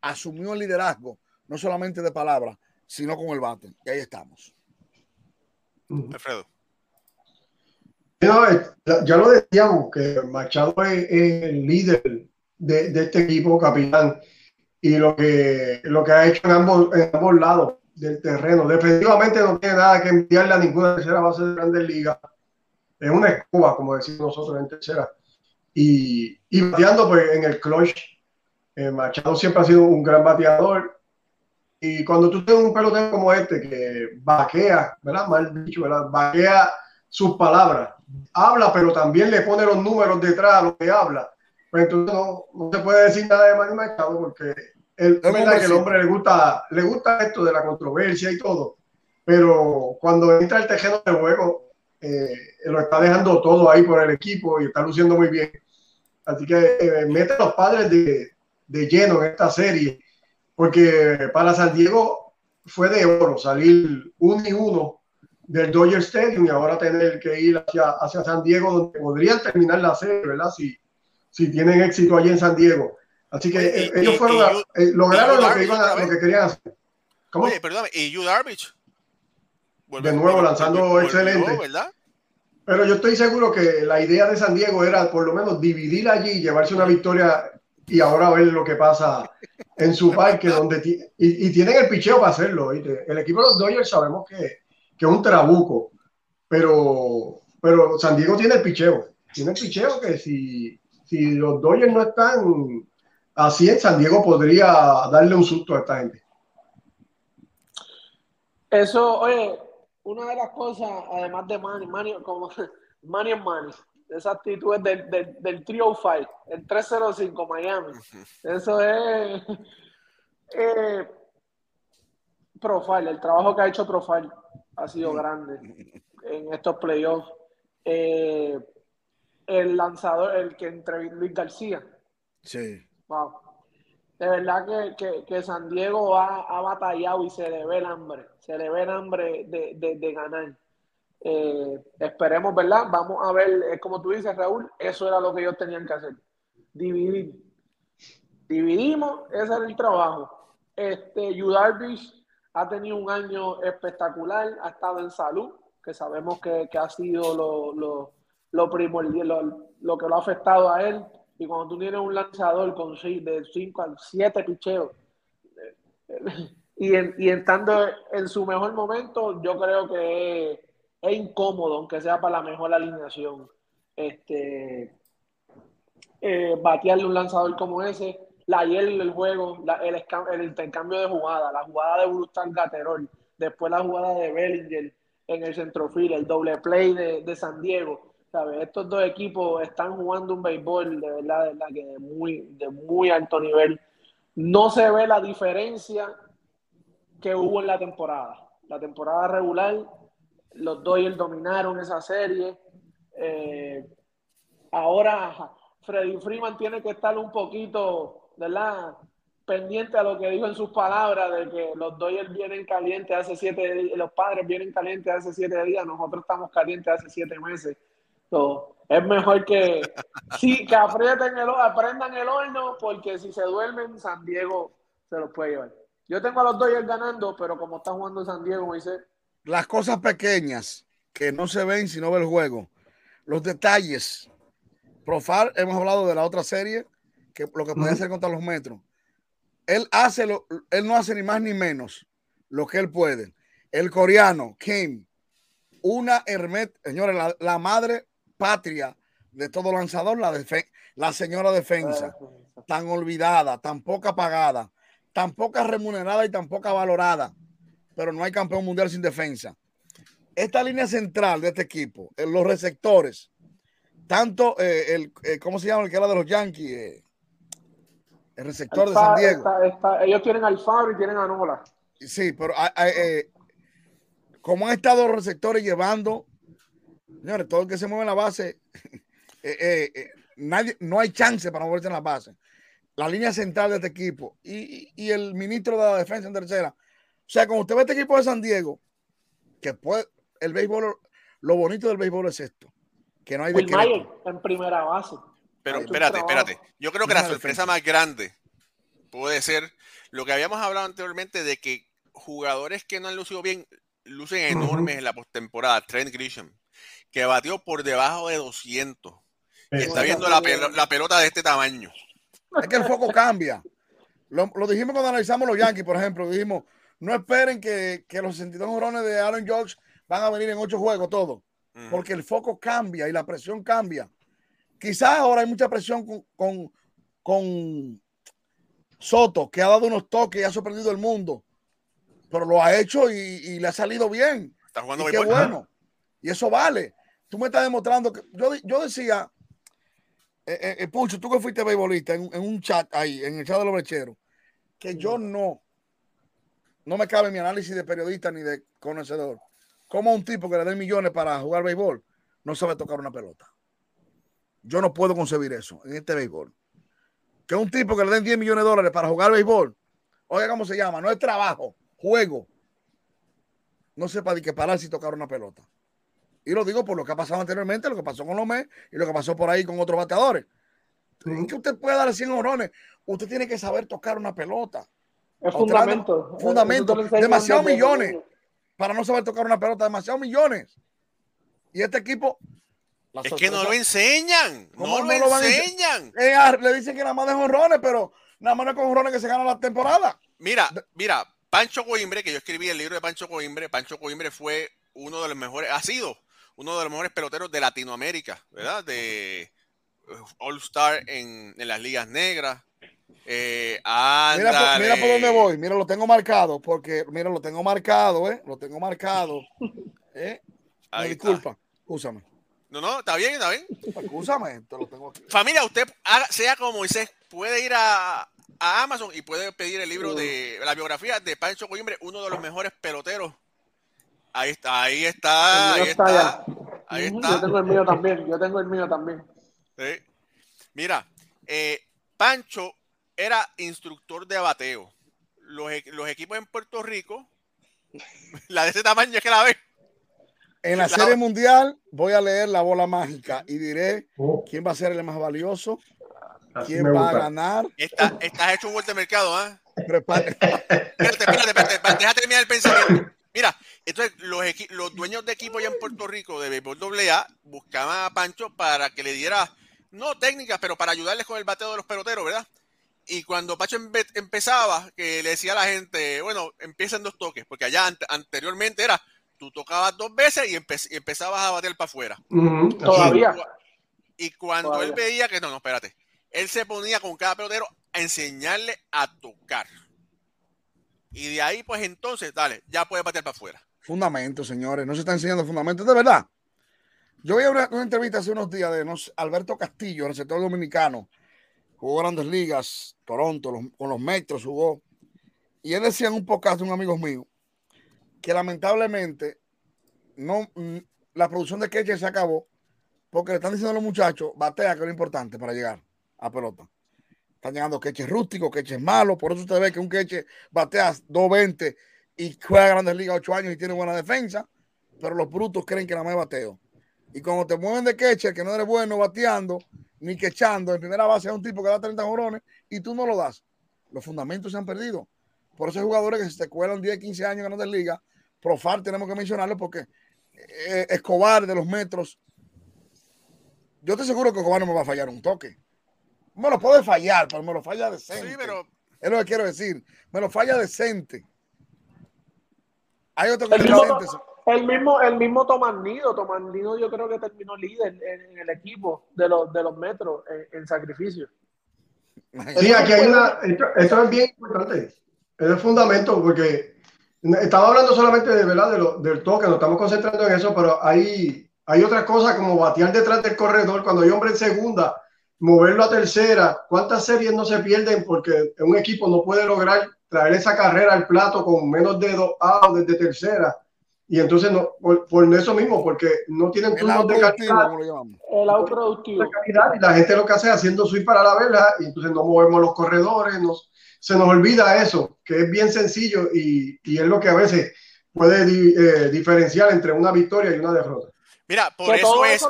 asumió el liderazgo, no solamente de palabras, sino con el bate. Y ahí estamos. Alfredo. Ya lo decíamos, que Machado es, el líder de, de, este equipo, capitán, y lo que, lo que ha hecho en ambos, en ambos lados del terreno. Definitivamente no tiene nada que enviarle a ninguna tercera base de Grandes Ligas. Es una escoba, como decimos nosotros en tercera. Y, y bateando pues, en el clutch. Eh, Machado siempre ha sido un gran bateador. Y cuando tú tienes un pelotero como este que vaquea, ¿verdad? Mal dicho, ¿verdad? Vaquea sus palabras. Habla, pero también le pone los números detrás a lo que habla. Pues entonces no, no se puede decir nada de Manny Machado porque el, es verdad que el hombre le gusta, le gusta esto de la controversia y todo, pero cuando entra el tejeno de juego, eh, lo está dejando todo ahí por el equipo y está luciendo muy bien. Así que eh, mete a los padres de, de, lleno en esta serie, porque para San Diego fue de oro salir uno y uno del Dodger Stadium y ahora tener que ir hacia, hacia San Diego, donde podrían terminar la serie, ¿verdad? Si, si tienen éxito allí en San Diego. Así que eh, ellos fueron eh, lograron lo que, iban a, lo que querían hacer. ¿Cómo? Oye, perdón, y Yu Darvish. de nuevo lanzando excelente. ¿verdad? Pero yo estoy seguro que la idea de San Diego era por lo menos dividir allí, llevarse una victoria y ahora ver lo que pasa en su parque, donde y, y, tienen el picheo para hacerlo. El equipo de los Dodgers sabemos que, que es un trabuco, pero, pero San Diego tiene el picheo. Tiene el picheo que si, si los Dodgers no están así en San Diego podría darle un susto a esta gente. Eso, oye, una de las cosas, además de Manny, Manny, como Manny en Manny, esa actitud es del, del, del Trio Fight, el 305 Miami. Eso es eh, Profile, el trabajo que ha hecho Profile ha sido grande en estos playoffs. Eh, el lanzador, el que entre Luis García. Sí. De verdad que, San Diego ha, batallado y se le ve el hambre, se le ve el hambre de, ganar. Eh, esperemos, ¿verdad? Vamos a ver, es como tú dices, Raúl, eso era lo que ellos tenían que hacer, dividir. Dividimos, ese era el trabajo. Este, Darvish ha tenido un año espectacular, ha estado en salud, que sabemos que, ha sido lo, lo, lo primordial, lo que lo ha afectado a él y cuando tú tienes un lanzador con de 5 a 7 picheos, y, en, y estando en su mejor momento, yo creo que es, incómodo, aunque sea para la mejor alineación. Este, eh, batearle un lanzador como ese, la hiel del juego, el, el, intercambio de jugada, la jugada de Brustan Gaterol, después la jugada de Bellinger en el centrofil, el doble play de, de San Diego estos dos equipos están jugando un béisbol de verdad, de verdad que de muy, de muy alto nivel. No se ve la diferencia que hubo en la temporada. La temporada regular, los Dodgers dominaron esa serie. Eh, ahora Freddy Freeman tiene que estar un poquito, ¿verdad? pendiente a lo que dijo en sus palabras de que los Dodgers vienen calientes hace siete días, los padres vienen calientes hace siete días, nosotros estamos calientes hace siete meses es mejor que sí, que aprieten el, aprendan el horno, porque si se duermen, San Diego se los puede llevar. Yo tengo a los Dodgers ganando, pero como está jugando San Diego, me dice. Las cosas pequeñas que no se ven si no ve el juego. Los detalles. Profar, hemos hablado de la otra serie, que lo que puede hacer contra los metros. Él hace lo, él no hace ni más ni menos lo que él puede. El coreano, Kim, una Hermet, señores, la, la madre patria de todo lanzador, la, la señora defensa, tan olvidada, tan poca pagada, tan poca remunerada y tan poca valorada, pero no hay campeón mundial sin defensa. Esta línea central de este equipo, en los receptores, tanto eh, el, eh, ¿cómo se llama el que era de los Yankees? Eh, el receptor de San Diego. ellos tienen al Fabio y tienen a Nola. Sí, pero como han estado los receptores llevando Señores, todo el que se mueve en la base, eh, eh, eh, nadie, no hay chance para moverse en la base. La línea central de este equipo y, y, el ministro de la defensa en tercera. O sea, como usted ve este equipo de San Diego, que puede, el béisbol, lo bonito del béisbol es esto, que no hay de en primera base. Pero espérate, espérate. Yo creo que la sorpresa más grande puede ser lo que habíamos hablado anteriormente de que jugadores que no han lucido bien lucen enormes en la postemporada, Trent Grisham, que batió por debajo de 200. Y está viendo la, la pelota de este tamaño. Es que el foco cambia. Lo, dijimos cuando analizamos los Yankees, por ejemplo. Dijimos, no esperen que, los 62 jorrones de Aaron George van a venir en ocho juegos, todo. Porque el foco cambia y la presión cambia. Quizás ahora hay mucha presión con, con, Soto, que ha dado unos toques y ha sorprendido el mundo. Pero lo ha hecho y, le ha salido bien. Está jugando y qué bueno. Y eso vale. Tú me estás demostrando que yo, yo decía, eh, eh, eh, Pucho, tú que fuiste beisbolista en, un chat ahí, en el chat de los brecheros, que yo no, no me cabe mi análisis de periodista ni de conocedor. Como un tipo que le den millones para jugar béisbol no sabe tocar una pelota. Yo no puedo concebir eso en este béisbol. Que un tipo que le den 10 millones de dólares para jugar béisbol, oiga cómo se llama, no es trabajo, juego. No sepa de qué parar si tocar una pelota. Y lo digo por lo que ha pasado anteriormente, lo que pasó con Lomé y lo que pasó por ahí con otros bateadores. que usted puede dar 100 horones, usted tiene que saber tocar una pelota. Es fundamento. Fundamento. Demasiados millones para no saber tocar una pelota, demasiados millones. Y este equipo. Es que no lo enseñan. No, lo, enseñan. Eh, le dicen que nada más de honrones, pero nada más no es con honrones que se gana la temporada. Mira, mira, Pancho Coimbre, que yo escribí el libro de Pancho Coimbre, Pancho Coimbre fue uno de los mejores, ha sido uno de los mejores peloteros de Latinoamérica, ¿verdad? De eh, All Star en, las ligas negras. Eh, mira, mira, por dónde voy, mira, lo tengo marcado, porque, mira, lo tengo marcado, ¿eh? Lo tengo marcado. ¿eh? disculpa, escúchame. No, no, está bien, está bien. Escúchame, te lo tengo aquí. Familia, usted sea como Moisés, puede ir a, Amazon y puede pedir el libro de la biografía de Pancho Coimbre, uno de los mejores peloteros Ahí está, ahí está, ahí está. Ahí está. Yo tengo el mío también, yo tengo el mío también. Mira, eh, Pancho era instructor de bateo. Los, los, equipos en Puerto Rico, la de ese tamaño es que la ve. En la, serie mundial voy a leer la bola mágica y diré oh. quién va a ser el más valioso, quién va a ganar. estás hecho un vuelta de mercado, ¿ah? espérate, espérate, espérate, déjate terminar el pensamiento. Mira, entonces los, los dueños de equipo ya en Puerto Rico de béisbol AA buscaban a Pancho para que le diera, no técnicas, pero para ayudarles con el bateo de los peloteros, ¿verdad? Y cuando Pancho empezaba, que le decía a la gente, bueno, empiezan dos toques, porque allá anteriormente era, tú tocabas dos veces y, empezabas a bater para afuera. Todavía. Y cuando él veía que no, no, espérate, él se ponía con cada pelotero a enseñarle a tocar. Y de ahí, pues entonces, dale, ya puede bater para afuera. Fundamento, señores. No se está enseñando fundamentos, de verdad. Yo vi una, una entrevista hace unos días de Alberto Castillo, el sector dominicano. Jugó grandes ligas, Toronto, con los Metros jugó. Y él decía en un podcast de un amigo mío que lamentablemente no, mm, la producción de queche se acabó porque le están diciendo a los muchachos, batea, que es lo importante para llegar a pelota. Están llegando queches rústicos, queches malos. Por eso usted ve que un queche batea 2.20 y juega Grandes Ligas 8 años y tiene buena defensa. Pero los brutos creen que nada más bateo. Y cuando te mueven de queche, que no eres bueno bateando ni quechando, en primera base es un tipo que da 30 jorones y tú no lo das. Los fundamentos se han perdido. Por eso hay jugadores que se te cuelan 10, 15 años en Grandes Ligas. Profar tenemos que mencionarlo porque eh, Escobar de los metros. Yo estoy seguro que Escobar no me va a fallar un toque. Me lo puede fallar, pero me lo falla decente. Sí, pero... Es lo que quiero decir. Me lo falla decente. Hay otro que el, mismo, el mismo, el mismo Tomandido. Tomandido yo creo que terminó líder en, el equipo de los, de los metros en, sacrificio. Sí, aquí hay una. Esto, es bien importante. Es el fundamento porque estaba hablando solamente de, ¿verdad? De del toque, nos estamos concentrando en eso, pero hay, hay otras cosas como batear detrás del corredor cuando hay hombre en segunda moverlo a tercera. ¿Cuántas series no se pierden porque un equipo no puede lograr traer esa carrera al plato con menos de dos outs desde tercera? Y entonces, no, por, eso mismo, porque no tienen turnos de calidad. El out productivo. y la gente lo que hace es haciendo swing para la vela y entonces no movemos los corredores. Nos, se nos olvida eso, que es bien sencillo y, y es lo que a veces puede eh, diferenciar entre una victoria y una derrota. Mira, por eso es.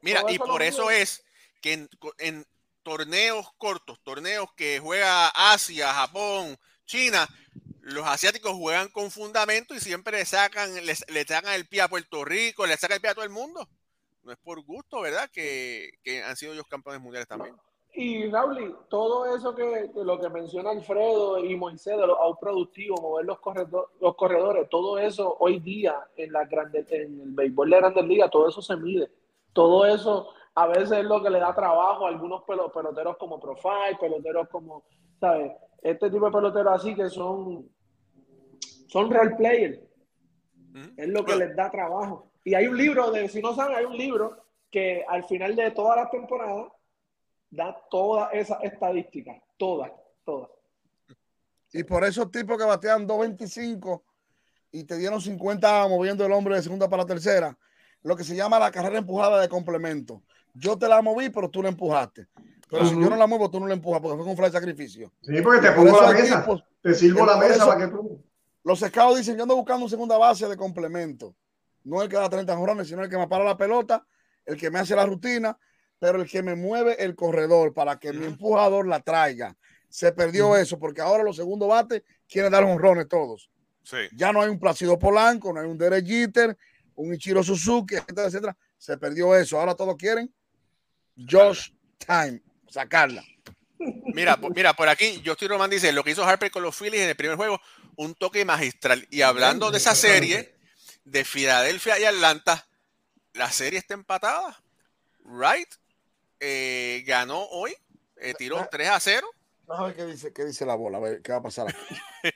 mira, y por eso es que en, torneos cortos, torneos que juega Asia, Japón, China, los asiáticos juegan con fundamento y siempre le sacan, le, le sacan el pie a Puerto Rico, le sacan el pie a todo el mundo. No es por gusto, ¿verdad? Que, que han sido ellos campeones mundiales también. Y Raúl, todo eso que, que lo que menciona Alfredo y Moisés de los productivos, mover los, corredor, los corredores, todo eso hoy día en la grande, en el béisbol de Grandes Ligas, todo eso se mide. Todo eso a veces es lo que le da trabajo a algunos peloteros como Profile, peloteros como, ¿sabes? Este tipo de peloteros así que son, son real players. Es lo que les da trabajo. Y hay un libro, de, si no saben, hay un libro que al final de toda la temporada da toda esa estadística, todas, todas. Y por esos tipos que batean 2.25 y te dieron 50 moviendo el hombre de segunda para tercera, lo que se llama la carrera empujada de complemento. Yo te la moví, pero tú la empujaste. Pero uh -huh. si yo no la muevo, tú no la empujas porque fue un fly sacrificio. Sí, porque te pongo la mesa. Te sirvo la mesa eso, para que tú. Los scouts dicen: Yo ando buscando un segunda base de complemento. No el que da 30 jorrones, sino el que me para la pelota, el que me hace la rutina, pero el que me mueve el corredor para que mi empujador la traiga. Se perdió eso porque ahora los segundos bates quieren dar honrones todos. Sí. Ya no hay un Placido Polanco, no hay un Derek Jeter, un Ichiro Suzuki, etcétera, etcétera. Se perdió eso. Ahora todos quieren Josh Time, sacarla. Mira, mira, por aquí, Justin Roman dice lo que hizo Harper con los Phillies en el primer juego, un toque magistral. Y hablando de esa serie de Filadelfia y Atlanta, la serie está empatada. Wright eh, ganó hoy, eh, tiró 3 a 0. Vamos a ver qué dice, qué dice la bola, a ver qué va a pasar aquí.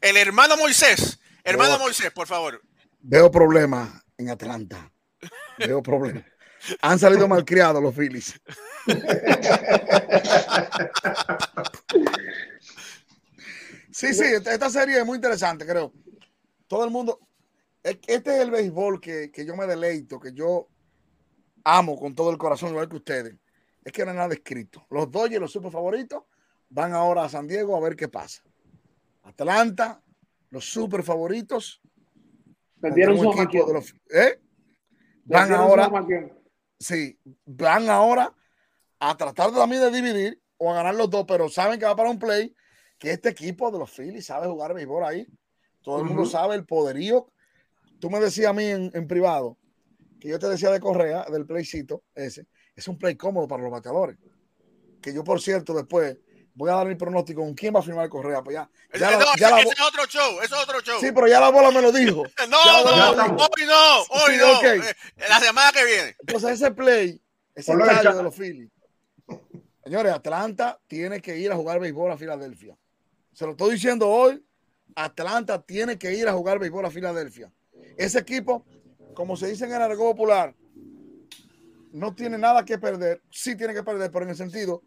el hermano Moisés, hermano Veo, Moisés, por favor. Veo problemas en Atlanta. Veo problemas. Han salido malcriados los Phillies. sí, sí, esta serie es muy interesante, creo. Todo el mundo. Este es el béisbol que, que yo me deleito, que yo amo con todo el corazón, igual que ustedes. Es que no hay nada escrito. Los Dodgers, los super favoritos, van ahora a San Diego a ver qué pasa. Atlanta, los super favoritos. Perdieron su de los, ¿eh? Van ahora. Sí, van ahora a tratar también de dividir o a ganar los dos, pero saben que va para un play, que este equipo de los Phillies sabe jugar béisbol ahí. Todo el uh -huh. mundo sabe el poderío. Tú me decías a mí en, en, privado que yo te decía de Correa, del playcito ese, es un play cómodo para los bateadores. Que yo, por cierto, después voy a dar mi pronóstico con quién va a firmar Correa. Pues ya, ya, no, ya ese, la, ese es otro show, eso es otro show. Sí, pero ya la bola me lo dijo. no, no, no, hoy no, hoy sí, no. Okay. La semana que viene. Entonces ese play, ese estadio de los Phillies. Señores, Atlanta tiene que ir a jugar béisbol a Filadelfia. Se lo estoy diciendo hoy. Atlanta tiene que ir a jugar béisbol a Filadelfia. Ese equipo, como se dice en el argot popular, no tiene nada que perder. Sí tiene que perder, pero en el sentido,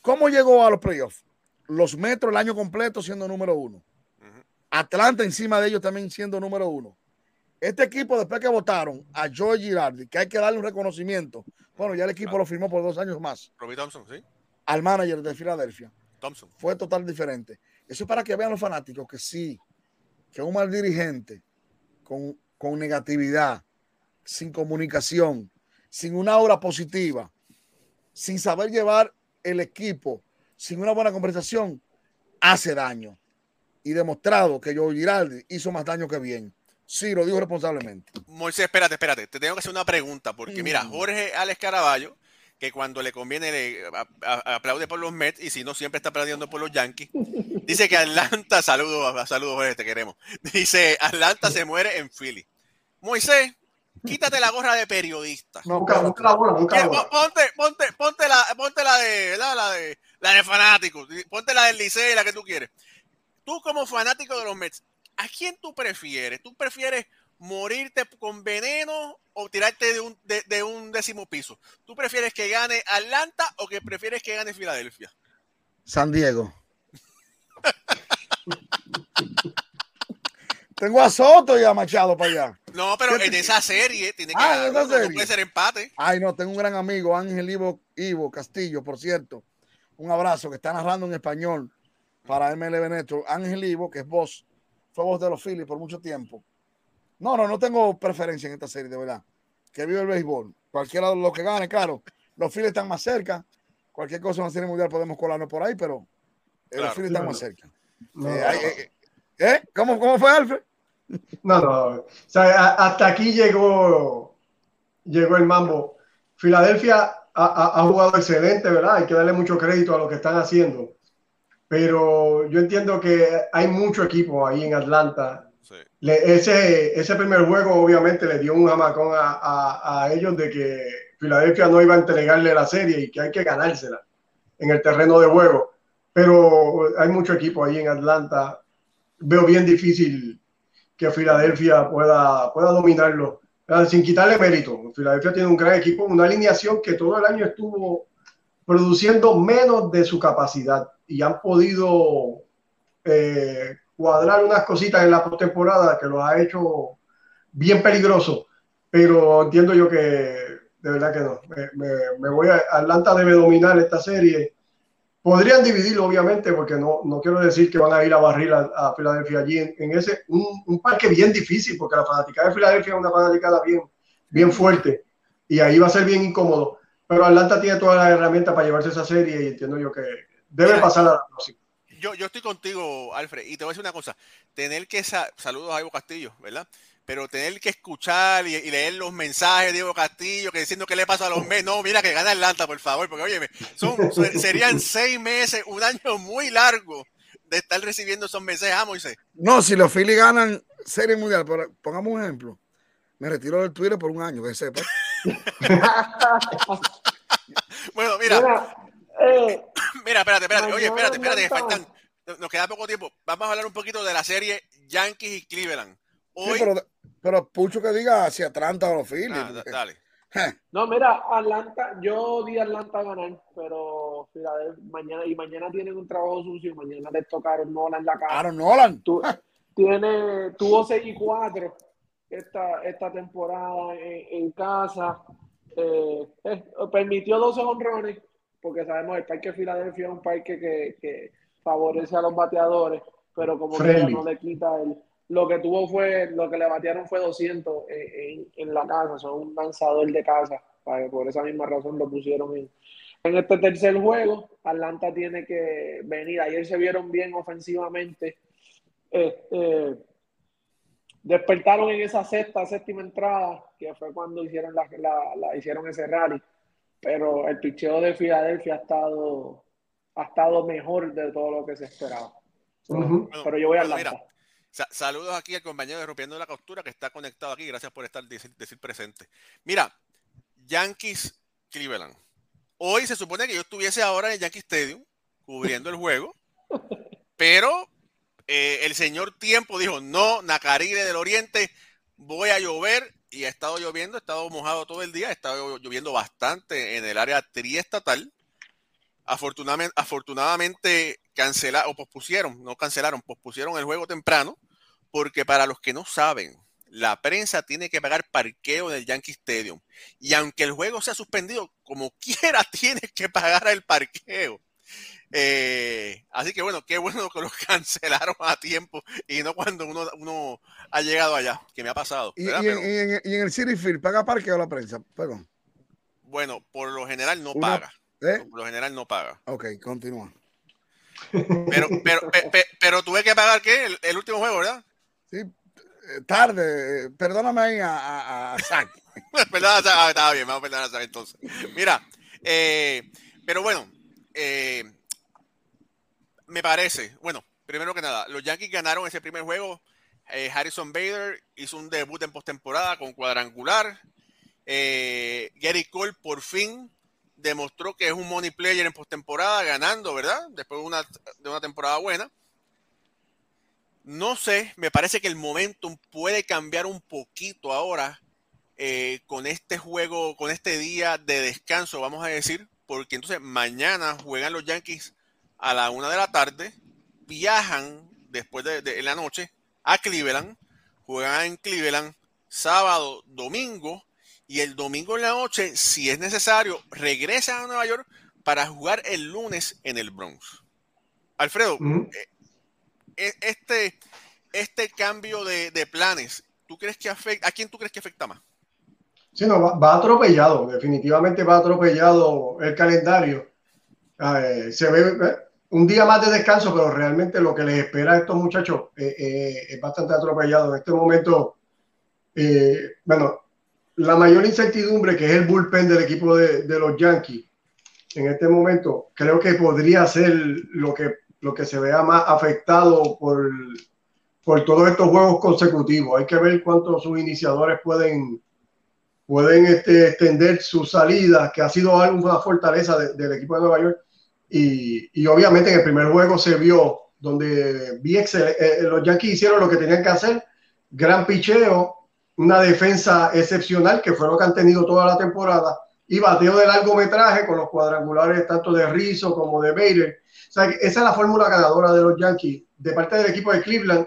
¿cómo llegó a los playoffs? Los metros el año completo siendo número uno. Atlanta encima de ellos también siendo número uno. Este equipo, después que votaron a Joe Girardi, que hay que darle un reconocimiento, bueno, ya el equipo claro. lo firmó por dos años más. Robbie Thompson, sí. Al manager de Filadelfia. Thompson. Fue total diferente. Eso es para que vean los fanáticos que sí, que un mal dirigente con, con negatividad, sin comunicación, sin una aura positiva, sin saber llevar el equipo, sin una buena conversación, hace daño. Y demostrado que Joe Girardi hizo más daño que bien. Sí, lo digo responsablemente. Moisés, espérate, espérate. Te tengo que hacer una pregunta, porque mira, Jorge Alex Caraballo, que cuando le conviene le aplaude por los Mets y si no siempre está aplaudiendo por los Yankees. Dice que Atlanta, saludos, saludos, Jorge, te queremos. Dice, Atlanta se muere en Philly. Moisés, quítate la gorra de periodista. No, busca, busca la bola, busca la. Ponte, ponte, ponte la, ponte la de, la, la de, la de fanático. Ponte la del Licey, la que tú quieres. Tú como fanático de los Mets, ¿a quién tú prefieres? ¿Tú prefieres morirte con veneno o tirarte de un, de, de, un décimo piso? ¿Tú prefieres que gane Atlanta o que prefieres que gane Filadelfia? San Diego. Tengo a Soto y a Machado para allá. No, pero en esa serie tiene que ah, en esa serie. No puede ser empate. Ay, no, tengo un gran amigo, Ángel Ivo, Ivo Castillo, por cierto. Un abrazo que está narrando en español para MLB Network. Ángel Ivo, que es voz, fue voz de los Phillies por mucho tiempo. No, no, no tengo preferencia en esta serie, de verdad. Que vive el béisbol. Cualquiera de los que gane, claro. Los Phillies están más cerca. Cualquier cosa en la serie mundial podemos colarnos por ahí, pero claro, los Phillies están más cerca. No, eh, eh, ¿Eh? ¿Cómo, ¿Cómo fue, Alfred? No, no. O sea, hasta aquí llegó, llegó el mambo. Filadelfia ha, ha, jugado excelente, ¿verdad? Hay que darle mucho crédito a lo que están haciendo. Pero yo entiendo que hay mucho equipo ahí en Atlanta. Sí. Le, ese, ese primer juego obviamente le dio un jamacón a, a, a ellos de que Filadelfia no iba a entregarle la serie y que hay que ganársela en el terreno de juego. Pero hay mucho equipo ahí en Atlanta. Veo bien difícil que Filadelfia pueda, pueda dominarlo, sin quitarle mérito. Filadelfia tiene un gran equipo, una alineación que todo el año estuvo produciendo menos de su capacidad y han podido eh, cuadrar unas cositas en la postemporada que lo ha hecho bien peligroso. Pero entiendo yo que de verdad que no. Me, me, me voy a Atlanta debe dominar esta serie Podrían dividirlo, obviamente, porque no, no quiero decir que van a ir a barrir a, a Filadelfia allí en, en ese, un, un, parque bien difícil, porque la fanática de Filadelfia es una fanaticada bien, bien fuerte y ahí va a ser bien incómodo. Pero Atlanta tiene todas las herramientas para llevarse esa serie y entiendo yo que debe pasar a la próxima. Yo, yo estoy contigo, Alfred, y te voy a decir una cosa: tener que. Sa Saludos a Ivo Castillo, ¿verdad? Pero tener que escuchar y, y, leer los mensajes de Diego Castillo que diciendo qué le pasa a los meses, no, mira que gana Atlanta, por favor, porque oye, son, serían seis meses, un año muy largo de estar recibiendo esos mensajes, ah, Moisés. No, si los Phillies ganan Serie Mundial, pero pongamos un ejemplo, me retiro del Twitter por un año, que sepa. bueno, mira, mira, eh, mira, espérate, espérate, oye, espérate, espérate, faltan, nos queda poco tiempo, vamos a hablar un poquito de la serie Yankees y Cleveland. Hoy, sí, pero, pero Pucho que diga hacia Atlanta o los Phillies. Ah, dale. No, mira, Atlanta, yo di Atlanta a ganar, pero Filadelfia, mañana y mañana tienen un trabajo sucio, mañana les tocaron Nolan en la cara. Claro, Nolan. Tu, tiene, tuvo 6 y 4 esta, esta temporada en, en casa. Eh, eh, permitió 12 honrones, porque sabemos el parque de Filadelfia es un parque que, que favorece a los bateadores, pero como que no le quita el lo que tuvo fue, lo que le batearon fue 200 en, en, en la casa, son un lanzador de casa, por esa misma razón lo pusieron en, en este tercer juego. Atlanta tiene que venir, ayer se vieron bien ofensivamente, este, despertaron en esa sexta, séptima entrada, que fue cuando hicieron, la, la, la hicieron ese rally, pero el picheo de Filadelfia ha estado, ha estado mejor de todo lo que se esperaba. Uh -huh. Pero yo voy a Atlanta. Saludos aquí al compañero de Rompiendo la Costura que está conectado aquí. Gracias por estar decir, decir presente. Mira, Yankees Cleveland. Hoy se supone que yo estuviese ahora en el Yankee Stadium cubriendo el juego, pero eh, el señor Tiempo dijo: No, Nacaribe del Oriente, voy a llover. Y ha estado lloviendo, ha estado mojado todo el día, ha estado lloviendo bastante en el área triestatal. Afortunadamente, afortunadamente cancelaron o pospusieron, no cancelaron, pospusieron el juego temprano, porque para los que no saben, la prensa tiene que pagar parqueo en el Yankee Stadium. Y aunque el juego sea suspendido, como quiera tiene que pagar el parqueo. Eh, así que bueno, qué bueno que lo cancelaron a tiempo y no cuando uno, uno ha llegado allá, que me ha pasado. ¿Y, en, y, en, y en, el City Field paga parqueo la prensa? Perdón. Bueno, por lo general no Una, paga. ¿eh? Por lo general no paga. Ok, continúa. Pero, pero, pe, pero tuve que pagar qué? El, el, último juego, ¿verdad? Sí, tarde. Perdóname ahí a, a, a Zach. Perdón, ah, estaba bien, vamos a perdonar a Zach entonces. Mira, eh, pero bueno, eh, me parece, bueno, primero que nada, los Yankees ganaron ese primer juego. Eh, Harrison Bader hizo un debut en postemporada con cuadrangular. Eh, Gary Cole por fin demostró que es un money player en postemporada, ganando, ¿verdad? Después de una, de una temporada buena. No sé, me parece que el momentum puede cambiar un poquito ahora eh, con este juego, con este día de descanso, vamos a decir, porque entonces mañana juegan los Yankees a la una de la tarde, viajan después de, de la noche a Cleveland, juegan en Cleveland sábado, domingo, y el domingo en la noche, si es necesario, regresan a Nueva York para jugar el lunes en el Bronx. Alfredo, uh -huh. este, este cambio de, de, planes, ¿tú crees que afecta, ¿a quién tú crees que afecta más? Sí, no, va, va atropellado, definitivamente va atropellado el calendario. Eh, se ve, un día más de descanso, pero realmente lo que les espera a estos muchachos eh, eh, es bastante atropellado. En este momento, eh, bueno, la mayor incertidumbre que es el bullpen del equipo de, de, los Yankees, en este momento, creo que podría ser lo que, lo que se vea más afectado por, por todos estos juegos consecutivos. Hay que ver cuántos sus iniciadores pueden, pueden este, extender su salida, que ha sido una fortaleza del equipo de Nueva York y, obviamente en el primer juego se vio donde vi eh, los Yankees hicieron lo que tenían que hacer, gran picheo, una defensa excepcional que fue lo que han tenido toda la temporada y bateo de largometraje con los cuadrangulares tanto de Rizzo como de Bader. Esa es la fórmula ganadora de los Yankees. De parte del equipo de Cleveland,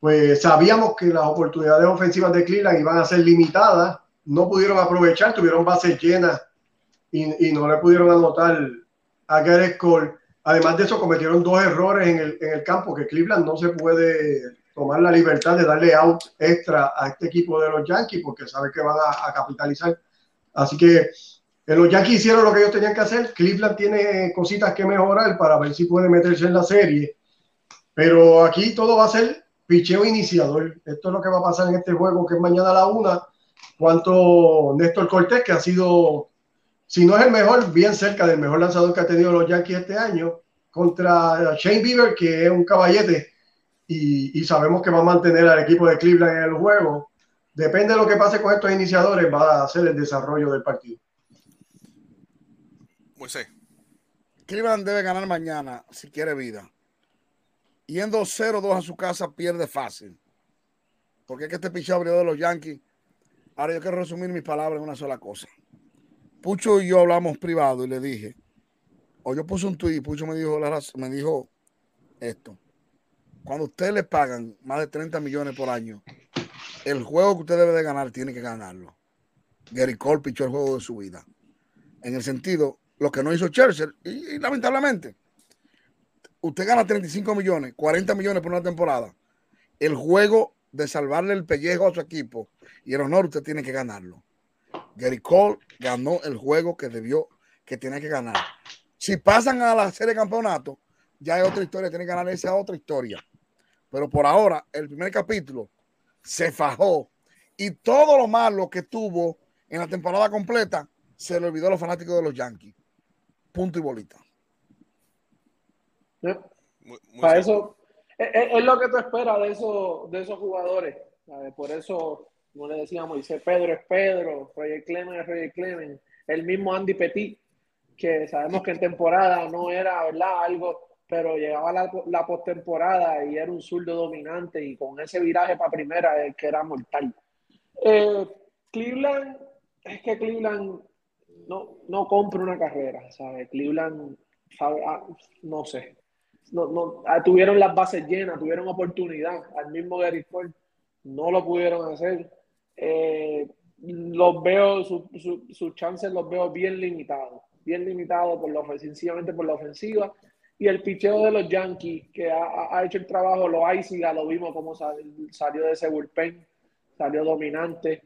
pues sabíamos que las oportunidades ofensivas de Cleveland iban a ser limitadas, no pudieron aprovechar, tuvieron bases llenas y, y no le pudieron anotar a Gareth Cole. Además de eso, cometieron dos errores en el, en el campo que Cleveland no se puede tomar la libertad de darle out extra a este equipo de los Yankees porque sabe que van a, capitalizar. Así que eh, los Yankees hicieron lo que ellos tenían que hacer. Cleveland tiene cositas que mejorar para ver si puede meterse en la serie. Pero aquí todo va a ser picheo iniciador. Esto es lo que va a pasar en este juego que es mañana a la una. Cuanto Néstor Cortés, que ha sido si no es el mejor, bien cerca del mejor lanzador que ha tenido los Yankees este año, contra Shane Bieber, que es un caballete, y, sabemos que va a mantener al equipo de Cleveland en el juego. Depende de lo que pase con estos iniciadores, va a ser el desarrollo del partido. Moisés. Cleveland debe ganar mañana si quiere vida. Yendo 0-2 a su casa, pierde fácil. Porque es que este pichado abrió de los Yankees. Ahora yo quiero resumir mis palabras en una sola cosa. Pucho y yo hablamos privado y le dije, o yo puse un tweet y Pucho me dijo, me dijo esto. Cuando ustedes le pagan más de 30 millones por año, el juego que usted debe de ganar tiene que ganarlo. Gary Cole pichó el juego de su vida. En el sentido, lo que no hizo Chelsea, y, lamentablemente, usted gana 35 millones, 40 millones por una temporada. El juego de salvarle el pellejo a su equipo y el honor usted tiene que ganarlo. Gary Cole ganó el juego que debió, que tiene que ganar. Si pasan a la serie de campeonato, ya hay otra historia, tiene que ganar esa otra historia. Pero por ahora, el primer capítulo se fajó y todo lo malo que tuvo en la temporada completa se le olvidó a los fanáticos de los Yankees. Punto y bolita. Para eso, es, lo que tú esperas de esos, de esos jugadores. Por eso como le decíamos, dice Pedro es Pedro, Roger Clemens es Roger Clemens, el mismo Andy Petit, que sabemos que en temporada no era, ¿verdad? Algo, pero llegaba la, la postemporada y era un zurdo dominante y con ese viraje para primera que era mortal. Eh, Cleveland, es que Cleveland no, no compra una carrera. Cleveland, ah, no sé, no, no, ah, tuvieron las bases llenas, tuvieron oportunidad, al mismo Gary Ford no lo pudieron hacer. Eh, los veo, sus chances los veo bien limitados, bien limitados por lo, sencillamente por la ofensiva. Y el picheo de los Yankees, que ha, hecho el trabajo, lo ya lo vimos como salió de ese bullpen, salió dominante.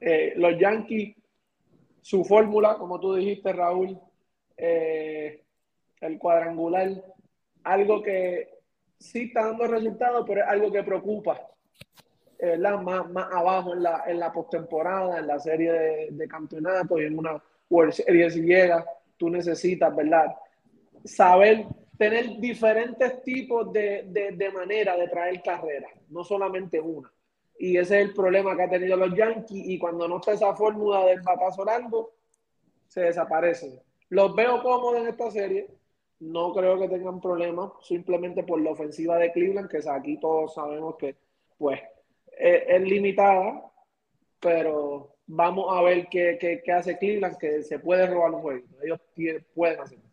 Eh, los Yankees, su fórmula, como tú dijiste, Raúl, eh, el cuadrangular, algo que sí está dando resultados, pero es algo que preocupa eh, más, más abajo en la, en la postemporada, en la serie de, de y en una World Series si llega, tú necesitas, ¿verdad? Saber tener diferentes tipos de, de, de manera de traer carrera, no solamente una. Y ese es el problema que ha tenido los Yankees. Y cuando no está esa fórmula del batazo largo, se desaparecen. Los veo cómodos en esta serie. No creo que tengan problemas, simplemente por la ofensiva de Cleveland, que aquí todos sabemos que, pues, es, limitada, pero vamos a ver qué, qué, hace Cleveland, que se puede robar un juego. Ellos pueden hacerlo.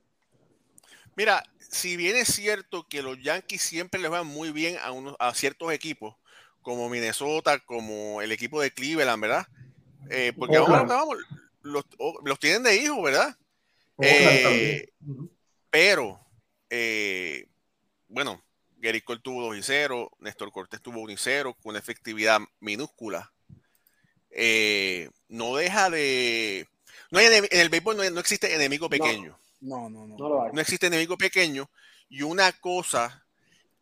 Mira, si bien es cierto que los Yankees siempre les van muy bien a, unos, a ciertos equipos, como Minnesota, como el equipo de Cleveland, ¿verdad? Eh, porque vamos, vamos, los, los, tienen de hijos, ¿verdad? Eh, pero, eh, bueno, Gary Cole tuvo 2 y 0, Néstor Cortés tuvo 1 y 0 con una efectividad minúscula. Eh, no deja de. No hay en el béisbol no, existe enemigo pequeño. No, no, no. No lo hay. No existe enemigo pequeño. Y una cosa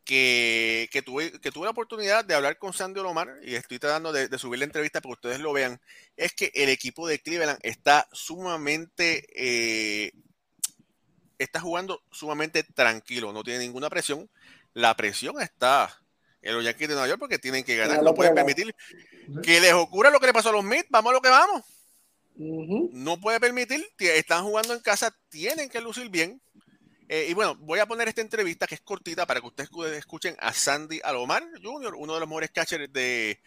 que, que tuve, que tuve la oportunidad de hablar con Sandy Olomar, y estoy tratando de, de subir la entrevista para que ustedes lo vean, es que el equipo de Cleveland está sumamente, eh, está jugando sumamente tranquilo, no tiene ninguna presión. La presión está en los Yankees de Nueva York porque tienen que ganar, no lo pueden permitir que les ocurra lo que le pasó a los Mets, vamos a lo que vamos No puede permitir, ti- están jugando en casa, tienen que lucir bien. Eh, y bueno, voy a poner esta entrevista que es cortita para que ustedes escu- escuchen a Sandy Alomar Jr., uno de los mejores catchers de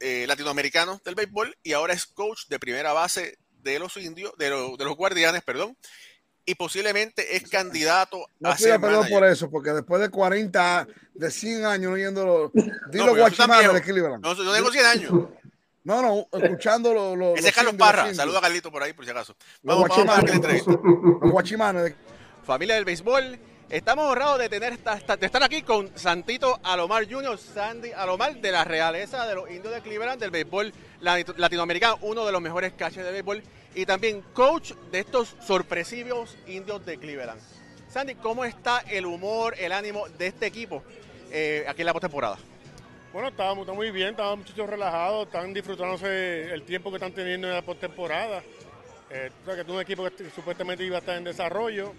eh, latinoamericanos del béisbol y ahora es coach de primera base de los indios, de, los- de los guardianes, perdón, y posiblemente es candidato No a pida ser perdón manager. por eso, porque después de 40, de 100 años no yendo los. Dilo también. de Cleveland. No, yo tengo 100 años. No, no, escuchando los. los Ese es Carlos Parra. Saluda a Carlito por ahí, por si acaso. Los Vamos, vamos a ver. Los guachimanes Familia del béisbol, estamos honrados de tener de estar aquí con Santito Alomar Jr., Sandy Alomar de la realeza de los indios de Cleveland del béisbol lat- latinoamericano, uno de los mejores catchers de béisbol y también coach de estos sorpresivos indios de Cleveland. Sandy, ¿cómo está el humor, el ánimo de este equipo eh, aquí en la postemporada? Bueno, está, está muy bien, estaban muchachos relajados, están disfrutándose el tiempo que están teniendo en la postemporada. Eh, que es un equipo que supuestamente iba a estar en desarrollo,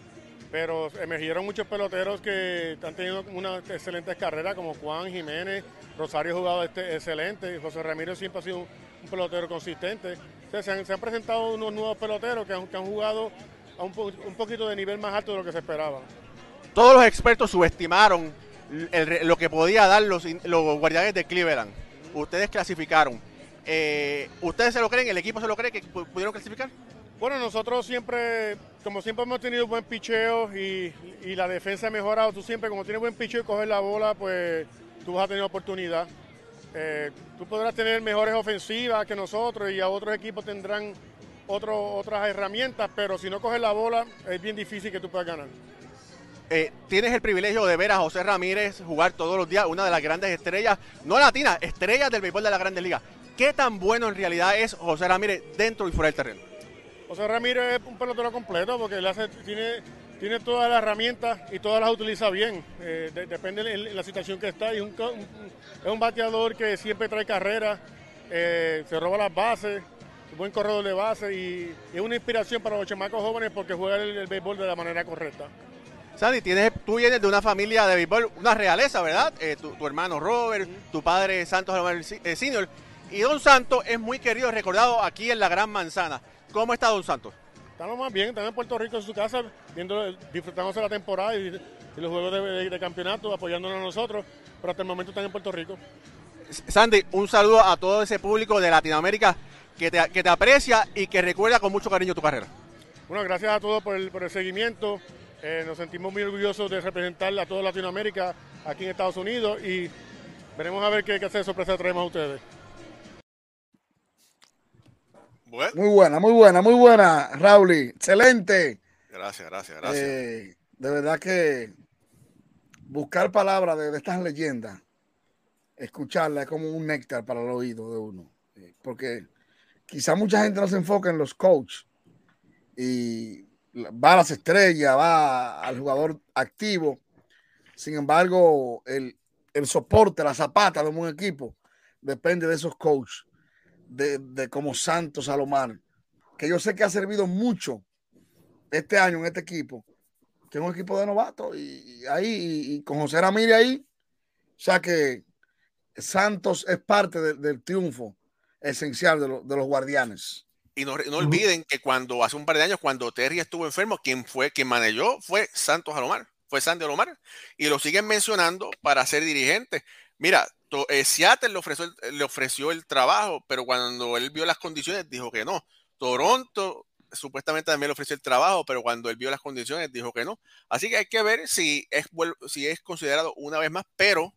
pero emergieron muchos peloteros que están teniendo unas excelentes carreras, como Juan Jiménez, Rosario ha jugado este, excelente, José Ramírez siempre ha sido un, pelotero consistente. O se, han, se han presentado unos nuevos peloteros que han, jugado a un poquito de nivel más alto de lo que se esperaba. Todos los expertos subestimaron lo que podía dar los, los guardianes de Cleveland. Ustedes clasificaron. Eh, ¿Ustedes se lo creen? ¿El equipo se lo cree que pu- pudieron clasificar? Bueno, nosotros siempre, como siempre hemos tenido buen picheo y, la defensa ha mejorado, tú siempre como tienes buen picheo y coger la bola, pues tú vas a tener oportunidad. Eh, tú podrás tener mejores ofensivas que nosotros y a otros equipos tendrán otras herramientas, pero si no coges la bola es bien difícil que tú puedas ganar. Eh, tienes el privilegio de ver a José Ramírez jugar todos los días, una de las grandes estrellas, no latinas, estrellas del béisbol de la Grandes Ligas. ¿Qué tan bueno en realidad es José Ramírez dentro y fuera del terreno? José Ramírez es un pelotero completo porque él hace- tiene, tiene todas las herramientas y todas las utiliza bien. Eh, de- depende de la situación que está. Es un, es un bateador que siempre trae carreras, eh, se roba las bases, buen corredor de base y, es una inspiración para los chamacos jóvenes porque juega el, el béisbol de la manera correcta. Sandy, tienes, tú vienes de una familia de béisbol, una realeza, ¿verdad? Eh, tu, tu hermano Robert, tu padre Santos Alomar eh, Senior. Y Don Santos es muy querido y recordado aquí en la Gran Manzana. ¿Cómo está Don Santos? Estamos más bien, están en Puerto Rico en su casa, viendo, disfrutándose la temporada y, y los juegos de, de- de campeonato, apoyándonos a nosotros, pero hasta el momento están en Puerto Rico. Sandy, un saludo a todo ese público de Latinoamérica que te, que te aprecia y que recuerda con mucho cariño tu carrera. Bueno, gracias a todos por el, por el seguimiento. Eh, nos sentimos muy orgullosos de representar a toda Latinoamérica aquí en Estados Unidos y veremos a ver qué de sorpresa traemos a ustedes. Bueno, Muy buena, muy buena, muy buena, Raúl. Excelente. gracias, gracias, gracias. Eh, de verdad que buscar palabras de, de estas leyendas, escucharlas es como un néctar para el oído de uno. Eh, Porque quizá mucha gente no se enfoca en los coaches y va a las estrellas, va al jugador activo. Sin embargo, el, el soporte, la zapata de un equipo depende de esos coaches, de, de como Santos Salomar, que yo sé que ha servido mucho este año en este equipo, que es un equipo de novatos, y, ahí, y, con José Ramírez ahí, o sea que Santos es parte de- del triunfo esencial de, de los guardianes. Y no, no olviden que cuando hace un par de años, cuando Terry estuvo enfermo, quien fue, quien manejó fue Santos Alomar, fue Sandy Alomar, y lo siguen mencionando para ser dirigente. Mira, to- eh, Seattle le ofreció, el, le ofreció el trabajo, pero cuando él vio las condiciones dijo que no. Toronto supuestamente también le ofreció el trabajo, pero cuando él vio las condiciones dijo que no. Así que hay que ver si es, si es considerado una vez más, pero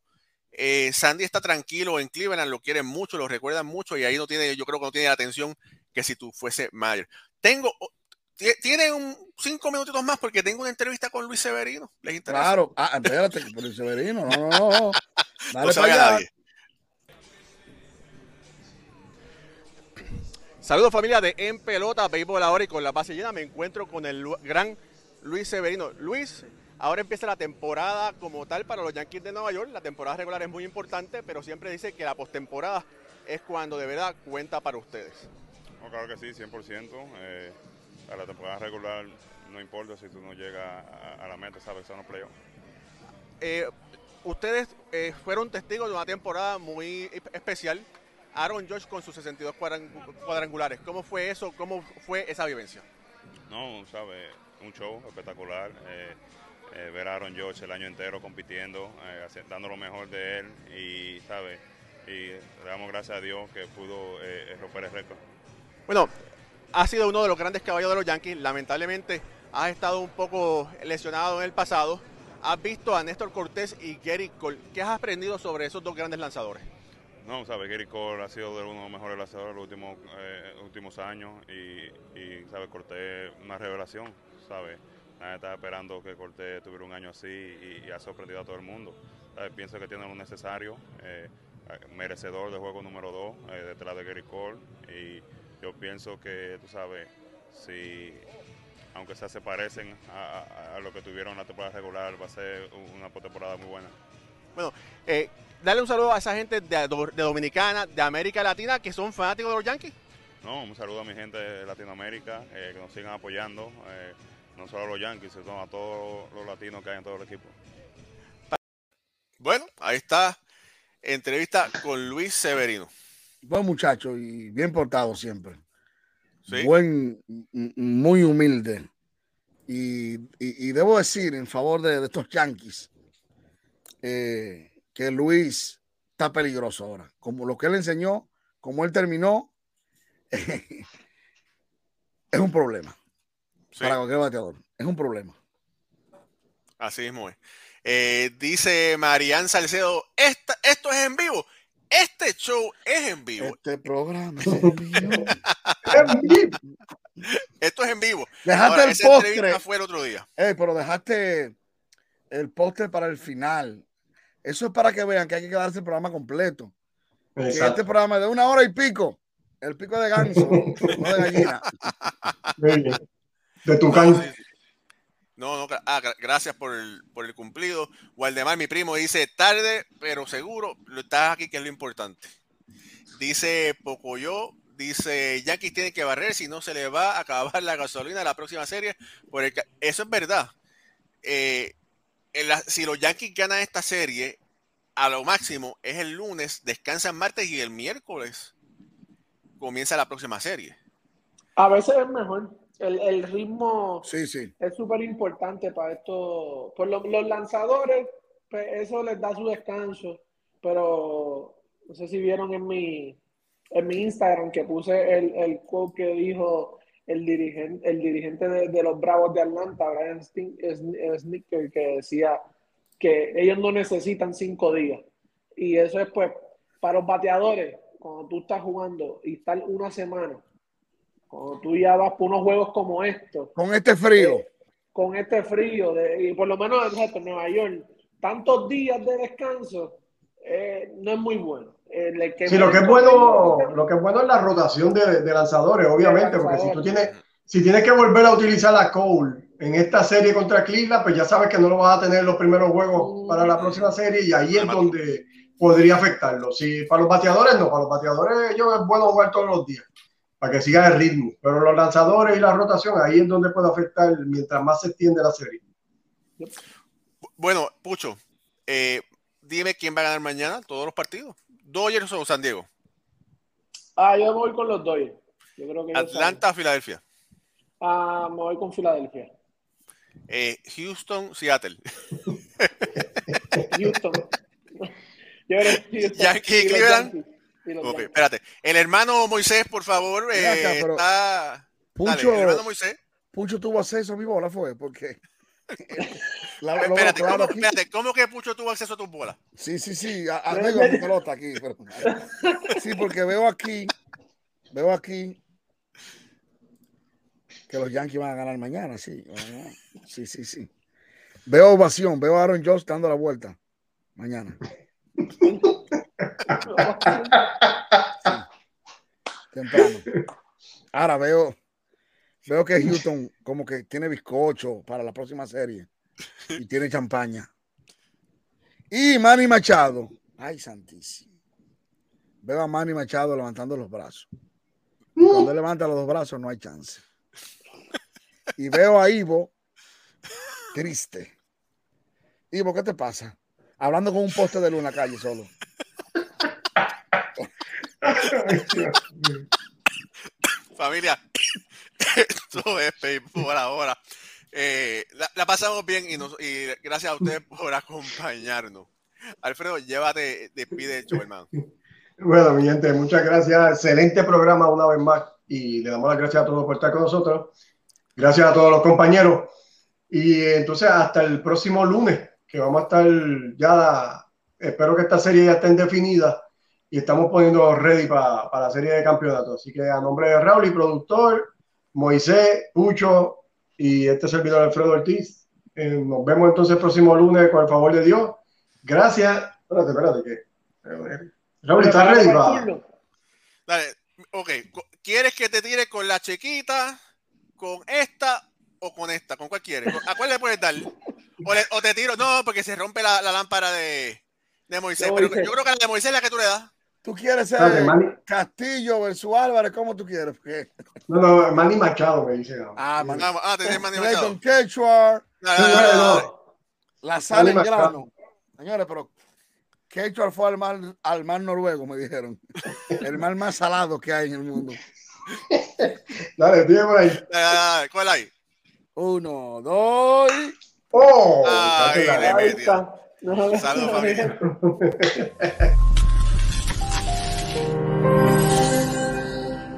eh, Sandy está tranquilo en Cleveland, lo quieren mucho, lo recuerdan mucho y ahí no tiene, yo creo que no tiene la atención que si tú fuese manager. Tengo, ti- tiene un cinco minutitos más porque tengo una entrevista con Luis Severino. ¿Les interesa? Claro, ah, espérate, por el Severino, no, no. Dale no se vaya allá. nadie. Saludos familia de En Pelota, Béisbol ahora y con la base llena me encuentro con el gran Luis Severino. Luis, ahora empieza la temporada como tal para los Yankees de Nueva York. La temporada regular es muy importante, pero siempre dice que la postemporada es cuando de verdad cuenta para ustedes. No, claro que sí, 100%. Eh, a la temporada regular no importa si tú no llegas a, a la meta, sabes, son los playoffs. Eh, ustedes eh, fueron testigos de una temporada muy especial. Aaron Josh con sus 62 cuadrangulares. ¿Cómo fue eso? ¿Cómo fue esa vivencia? No, sabes, un show espectacular. Eh, eh, ver a Aaron Josh el año entero compitiendo, eh, dando lo mejor de él y, ¿sabes? Y le damos gracias a Dios que pudo eh, romper el récord. Bueno, ha sido uno de los grandes caballos de los Yankees. Lamentablemente has estado un poco lesionado en el pasado. Has visto a Néstor Cortés y Gary Cole. ¿Qué has aprendido sobre esos dos grandes lanzadores? No, sabes, Gary Cole ha sido de uno de los mejores lanzadores de los últimos, eh, últimos años y, sabes, Cortés una revelación, sabes. Nadie estaba esperando que Cortés tuviera un año así y, ha sorprendido a todo el mundo. Pienso que tiene lo necesario, eh, merecedor de juego número 2 detrás de Gary Cole y yo pienso que, tú sabes, si aunque sea se parecen a, a- a lo que tuvieron la temporada regular, va a ser una temporada muy buena. Bueno, eh, dale un saludo a esa gente de, de Dominicana, de América Latina, que son fanáticos de los Yankees. No, un saludo a mi gente de Latinoamérica, eh, que nos sigan apoyando, eh, no solo a los Yankees, sino a todos los latinos que hay en todo el equipo. Bueno, ahí está. Entrevista con Luis Severino. Buen muchacho y bien portado siempre. Sí. Buen, muy humilde. Y, y- y debo decir en favor de, de estos Yankees eh, que Luis está peligroso ahora. Como lo que él enseñó, como él terminó, es un problema Sí, para cualquier bateador. Es un problema. así mismo es. Eh, dice Marian Salcedo, "Esta- esto es en vivo. Este show es en vivo. Este programa es en vivo. Esto es en vivo. Dejaste Ahora, el postre. fue el otro día. Eh, pero dejaste el póster para el final. Eso es para que vean que hay que quedarse el programa completo. Este programa es de una hora y pico. El pico de ganso, no de gallina. De tu sí. No, no, ah, gra- gracias por el, cumplido. Waldemar, mi primo, dice tarde, pero seguro, lo estás aquí, que es lo importante. Dice Pocoyo, dice Yankees tiene que barrer, si no se le va a acabar la gasolina la próxima serie. Por el eso es verdad. Eh, si los Yankees ganan esta serie, a lo máximo es el lunes, descansan martes y el miércoles comienza la próxima serie. A veces es mejor. El, el ritmo Sí, sí. es súper importante para esto. Por lo- los lanzadores, pues, eso les da su descanso. Pero no sé si vieron en mi, en mi Instagram que puse el, el quote que dijo el dirigente, el dirigente de, de los Bravos de Atlanta, Brian Snicker, que decía que ellos no necesitan cinco días. Y eso es pues para los bateadores, cuando tú estás jugando y estar una semana, cuando tú ya vas por unos juegos como estos, Con este frío. eh, con este frío, de, y por lo menos exacto, en Nueva York, tantos días de descanso, eh, no es muy bueno. Que Sí, lo que es bueno, lo que es bueno es la rotación de, de lanzadores, obviamente, porque si tú tienes, si tienes que volver a utilizar a Cole en esta serie contra Cleveland, pues ya sabes que no lo vas a tener en los primeros juegos para la próxima serie y ahí es donde podría afectarlo. Si para los bateadores no, para los bateadores ellos es bueno jugar todos los días para que siga el ritmo, pero los lanzadores y la rotación ahí es donde puede afectar mientras más se extiende la serie. Bueno, Pucho, eh, dime quién va a ganar mañana todos los partidos. ¿Dodgers o San Diego? Ah, yo voy con los Dodgers. Yo creo que ellos Atlanta, Filadelfia. saben. Ah, me voy con Filadelfia. Eh, Houston, Seattle. Houston. Houston. Yankee, Cleveland. Ok, espérate. El hermano Moisés, por favor, eh, acá, pero- está. Dale, Pucho, el hermano Moisés. Pucho tuvo acceso a mi bola, fue, porque. La- Espérate, ¿cómo, espérate, ¿cómo que Pucho tuvo acceso a tus bolas? Sí, sí, sí. a- Arreglo mi pelota aquí. pero- sí, porque veo aquí, veo aquí que los Yankees van a ganar mañana, sí. Sí, sí, sí. Veo ovación, veo a Aaron Jones dando la vuelta mañana. Temprano. Ahora veo, Veo que Houston como que tiene bizcocho para la próxima serie y tiene champaña. Y Manny Machado. Ay, santísimo. Veo a Manny Machado levantando los brazos. Cuando levanta los dos brazos no hay chance. Y veo a Ivo triste. Ivo, ¿qué te pasa? Hablando con un poste de luz en la calle solo. Familia, esto es por ahora. Eh, la, pasamos bien y, gracias a ustedes por acompañarnos. Alfredo, llévate, despide el hermano. Bueno, mi gente, muchas gracias. Excelente programa una vez más y le damos las gracias a todos por estar con nosotros. Gracias a todos los compañeros. Y entonces hasta el próximo lunes, que vamos a estar ya, espero que esta serie ya esté definida y estamos poniendo ready para la serie de campeonato. Así que a nombre de Raúl y productor, Moisés, Pucho y este servidor Alfredo Ortiz, eh, nos vemos entonces el próximo lunes con el favor de Dios. Gracias. Espérate, espérate, que... Raúl, ¿estás ready? Prepara pa? el turno. Dale, ok. ¿Quieres que te tire con la chequita, con esta o con esta? ¿Con cuál quieres? ¿A cuál le puedes dar? O, le- o te tiro, no, porque se rompe la, la lámpara de, de Moisés. Pero Moisés. yo creo que la de Moisés es la que tú le das. ¿Tú quieres ser Manny. Castillo versus Álvarez? ¿Cómo tú quieres? No, no, Manny Machado me dice. no. Ah, Manny. Ah, ah, te tienes Manny Machado. Clayton Quechua, no, no. la sal en grano. Señores, pero Quechua fue al mar, al mar noruego, me dijeron. El mar más salado que hay en el mundo. Dale, dime por ahí. Dale, dale, dale. ¿Cuál hay? Uno, dos. ¡Oh! Ay, le Saludos, familia.